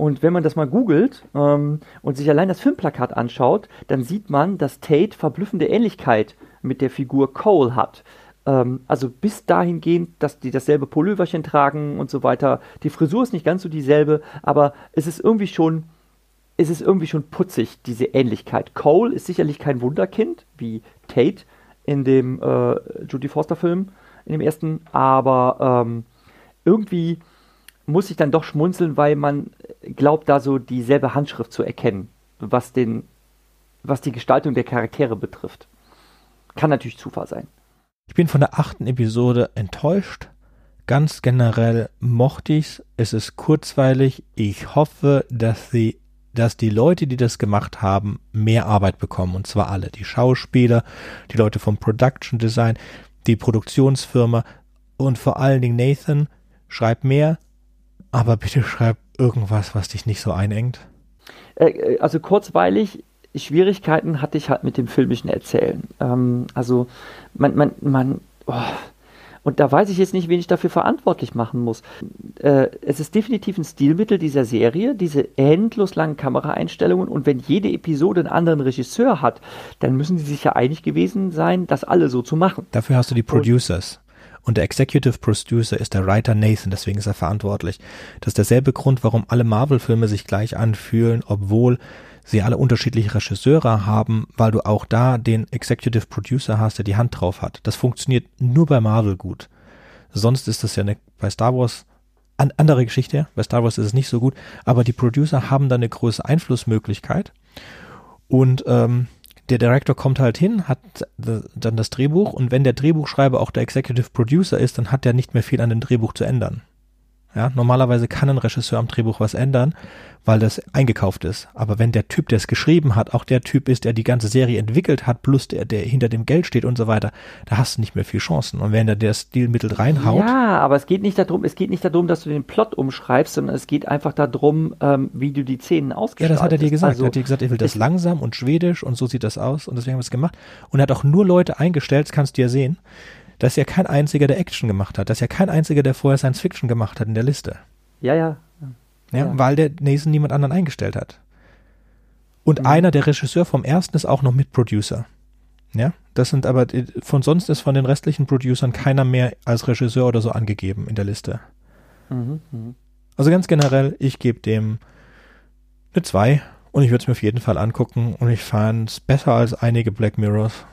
Und wenn man das mal googelt ähm, und sich allein das Filmplakat anschaut, dann sieht man, dass Tate verblüffende Ähnlichkeit mit der Figur Cole hat. Ähm, also bis dahin gehend, dass die dasselbe Pulloverchen tragen und so weiter. Die Frisur ist nicht ganz so dieselbe, aber es ist irgendwie schon, es ist irgendwie schon putzig, diese Ähnlichkeit. Cole ist sicherlich kein Wunderkind, wie Tate in dem äh, Judy Foster-Film, in dem ersten, aber ähm, irgendwie muss ich dann doch schmunzeln, weil man glaubt, da so dieselbe Handschrift zu erkennen, was den, was die Gestaltung der Charaktere betrifft. Kann natürlich Zufall sein. Ich bin von der achten Episode enttäuscht. Ganz generell mochte ich's. Es ist kurzweilig. Ich hoffe, dass sie, dass die Leute, die das gemacht haben, mehr Arbeit bekommen. Und zwar alle. Die Schauspieler, die Leute vom Production Design, die Produktionsfirma und vor allen Dingen Nathan. Schreib mehr, aber bitte schreib irgendwas, was dich nicht so einengt. Äh, äh, also kurzweilig Schwierigkeiten hatte ich halt mit dem filmischen Erzählen. Ähm, also man, man, man, oh. und da weiß ich jetzt nicht, wen ich dafür verantwortlich machen muss. Äh, es ist definitiv ein Stilmittel dieser Serie, diese endlos langen Kameraeinstellungen. Und wenn jede Episode einen anderen Regisseur hat, dann müssen sie sich ja einig gewesen sein, das alle so zu machen. Dafür hast du die Producers. Und, und der Executive Producer ist der Writer Nathan, deswegen ist er verantwortlich. Das ist derselbe Grund, warum alle Marvel-Filme sich gleich anfühlen, obwohl sie alle unterschiedliche Regisseure haben, weil du auch da den Executive Producer hast, der die Hand drauf hat. Das funktioniert nur bei Marvel gut. Sonst ist das ja eine, bei Star Wars an, andere Geschichte. Bei Star Wars ist es nicht so gut, aber die Producer haben da eine große Einflussmöglichkeit. Und ähm, der Director kommt halt hin, hat dann das Drehbuch und wenn der Drehbuchschreiber auch der Executive Producer ist, dann hat er nicht mehr viel an dem Drehbuch zu ändern. Ja, normalerweise kann ein Regisseur am Drehbuch was ändern, weil das eingekauft ist. Aber wenn der Typ, der es geschrieben hat, auch der Typ ist, der die ganze Serie entwickelt hat, plus der, der hinter dem Geld steht und so weiter, da hast du nicht mehr viel Chancen. Und wenn der der Stilmittel reinhaut. Ja, aber es geht nicht darum, es geht nicht darum, dass du den Plot umschreibst, sondern es geht einfach darum, ähm, wie du die Szenen ausgestaltest. Ja, das hat er dir gesagt. Also, er hat dir gesagt, er will das langsam und schwedisch und so sieht das aus und deswegen haben wir es gemacht. Und er hat auch nur Leute eingestellt, das kannst du ja sehen, dass ja kein einziger, der Action gemacht hat, dass ja kein einziger, der vorher Science Fiction gemacht hat in der Liste. Ja, ja, ja, ja. weil der Nathan niemand anderen eingestellt hat. Und mhm. einer, der Regisseur vom ersten, ist auch noch Mitproducer. Ja, das sind aber, von sonst ist von den restlichen Producern keiner mehr als Regisseur oder so angegeben in der Liste. Mhm, mh. Also ganz generell, ich gebe dem eine 2 und ich würde es mir auf jeden Fall angucken und ich fand es besser als einige Black Mirrors.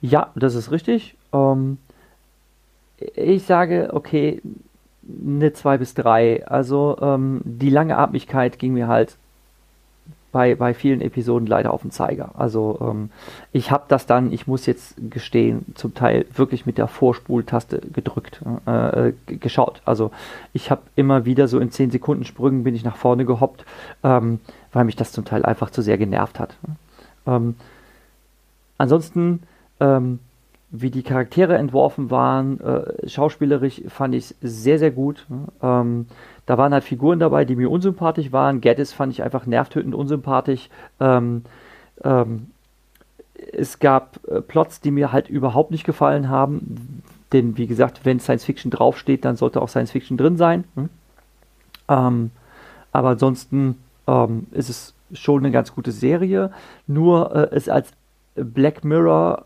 Ja, das ist richtig. Ähm, ich sage, okay, eine 2 bis 3. Also ähm, die lange Atmigkeit ging mir halt bei, bei vielen Episoden leider auf den Zeiger. Also ähm, ich habe das dann, ich muss jetzt gestehen, zum Teil wirklich mit der Vorspultaste gedrückt, äh, geschaut. Also ich habe immer wieder so in 10 Sekunden Sprüngen bin ich nach vorne gehoppt, ähm, weil mich das zum Teil einfach zu sehr genervt hat. Ähm, ansonsten ähm, wie die Charaktere entworfen waren, äh, schauspielerisch fand ich sehr, sehr gut. Ähm, da waren halt Figuren dabei, die mir unsympathisch waren. Gaddis fand ich einfach nervtötend unsympathisch. Ähm, ähm, es gab äh, Plots, die mir halt überhaupt nicht gefallen haben. Denn wie gesagt, wenn Science Fiction draufsteht, dann sollte auch Science Fiction drin sein. Hm? Ähm, aber ansonsten ähm, ist es schon eine ganz gute Serie. Nur äh, es als Black Mirror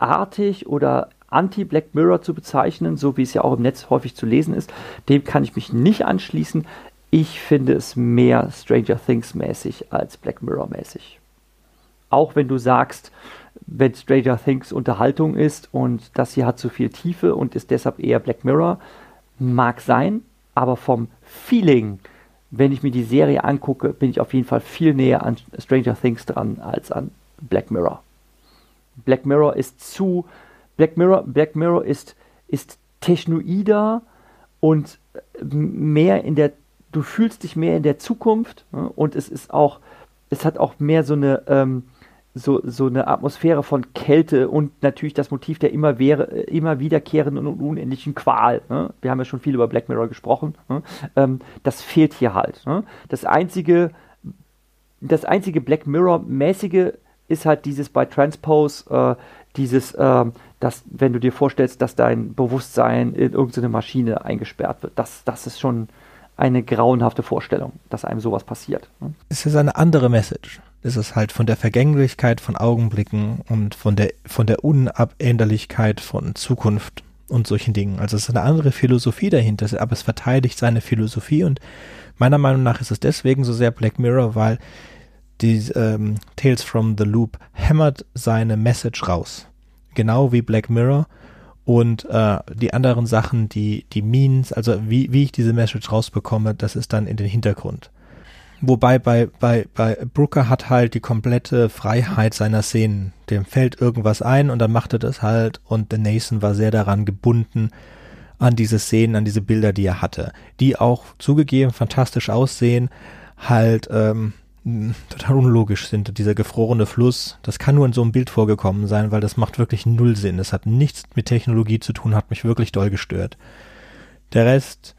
artig oder Anti-Black Mirror zu bezeichnen, so wie es ja auch im Netz häufig zu lesen ist, dem kann ich mich nicht anschließen. Ich finde es mehr Stranger Things mäßig als Black Mirror mäßig. Auch wenn du sagst, wenn Stranger Things Unterhaltung ist und das hier hat zu viel Tiefe und ist deshalb eher Black Mirror, mag sein, aber vom Feeling, wenn ich mir die Serie angucke, bin ich auf jeden Fall viel näher an Stranger Things dran als an Black Mirror. Black Mirror ist zu. Black Mirror, Black Mirror ist, ist technoider und mehr in der. Du fühlst dich mehr in der Zukunft ne? und es ist auch. Es hat auch mehr so eine. Ähm, so, so eine Atmosphäre von Kälte und natürlich das Motiv der immer, wäre, immer wiederkehrenden und unendlichen Qual. Ne? Wir haben ja schon viel über Black Mirror gesprochen. Ne? Ähm, das fehlt hier halt. Ne? Das einzige, das einzige Black Mirror-mäßige ist halt dieses bei Transpose, äh, dieses, äh, dass, wenn du dir vorstellst, dass dein Bewusstsein in irgendeine Maschine eingesperrt wird, das, das ist schon eine grauenhafte Vorstellung, dass einem sowas passiert. Ne? Es ist eine andere Message. Es ist halt von der Vergänglichkeit von Augenblicken und von der, von der Unabänderlichkeit von Zukunft und solchen Dingen. Also es ist eine andere Philosophie dahinter, aber es verteidigt seine Philosophie und meiner Meinung nach ist es deswegen so sehr Black Mirror, weil die ähm, Tales from the Loop hämmert seine Message raus. Genau wie Black Mirror und äh, die anderen Sachen, die, die Means, also wie, wie ich diese Message rausbekomme, das ist dann in den Hintergrund. Wobei bei, bei, bei Brooker hat halt die komplette Freiheit seiner Szenen. Dem fällt irgendwas ein und dann macht er das halt und der Nathan war sehr daran gebunden an diese Szenen, an diese Bilder, die er hatte. Die auch zugegeben fantastisch aussehen, halt ähm, total unlogisch sind. Dieser gefrorene Fluss, das kann nur in so einem Bild vorgekommen sein, weil das macht wirklich null Sinn. Das hat nichts mit Technologie zu tun, hat mich wirklich doll gestört. Der Rest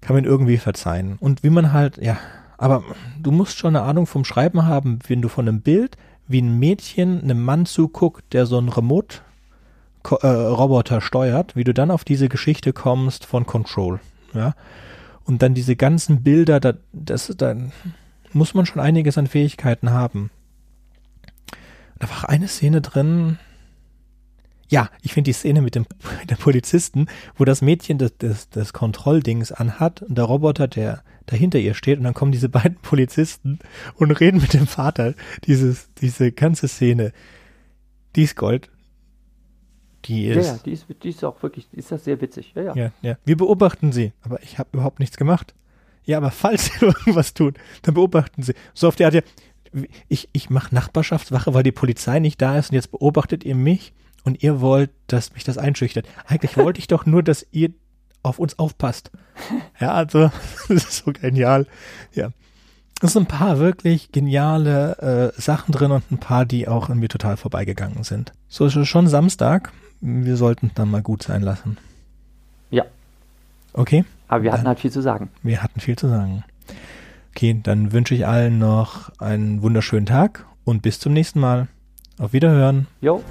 kann man irgendwie verzeihen. Und wie man halt, ja, aber du musst schon eine Ahnung vom Schreiben haben, wenn du von einem Bild wie ein Mädchen einem Mann zuguckt, der so einen Remote äh, steuert, wie du dann auf diese Geschichte kommst von Control, ja. Und dann diese ganzen Bilder, da, das ist dann, muss man schon einiges an Fähigkeiten haben. Da war eine Szene drin. Ja, ich finde die Szene mit dem der Polizisten, wo das Mädchen das, das, das Kontrolldings anhat und der Roboter, der dahinter ihr steht, und dann kommen diese beiden Polizisten und reden mit dem Vater. Dieses, diese ganze Szene, die ist Gold. Die ist. Ja, ja die, ist, die ist auch wirklich, ist das sehr witzig. Ja, ja. ja, ja. Wir beobachten sie, aber ich habe überhaupt nichts gemacht. Ja, aber falls sie irgendwas tun, dann beobachten sie. So auf die Art, ja, ich, ich mache Nachbarschaftswache, weil die Polizei nicht da ist und jetzt beobachtet ihr mich und ihr wollt, dass mich das einschüchtert. Eigentlich wollte ich doch nur, dass ihr auf uns aufpasst. Ja, also, das ist so genial. Ja. Es sind ein paar wirklich geniale äh, Sachen drin und ein paar, die auch irgendwie total vorbeigegangen sind. So ist es schon Samstag. Wir sollten dann mal gut sein lassen. Okay. Aber wir hatten halt viel zu sagen. Wir hatten viel zu sagen. Okay, dann wünsche ich allen noch einen wunderschönen Tag und bis zum nächsten Mal. Auf Wiederhören. Jo.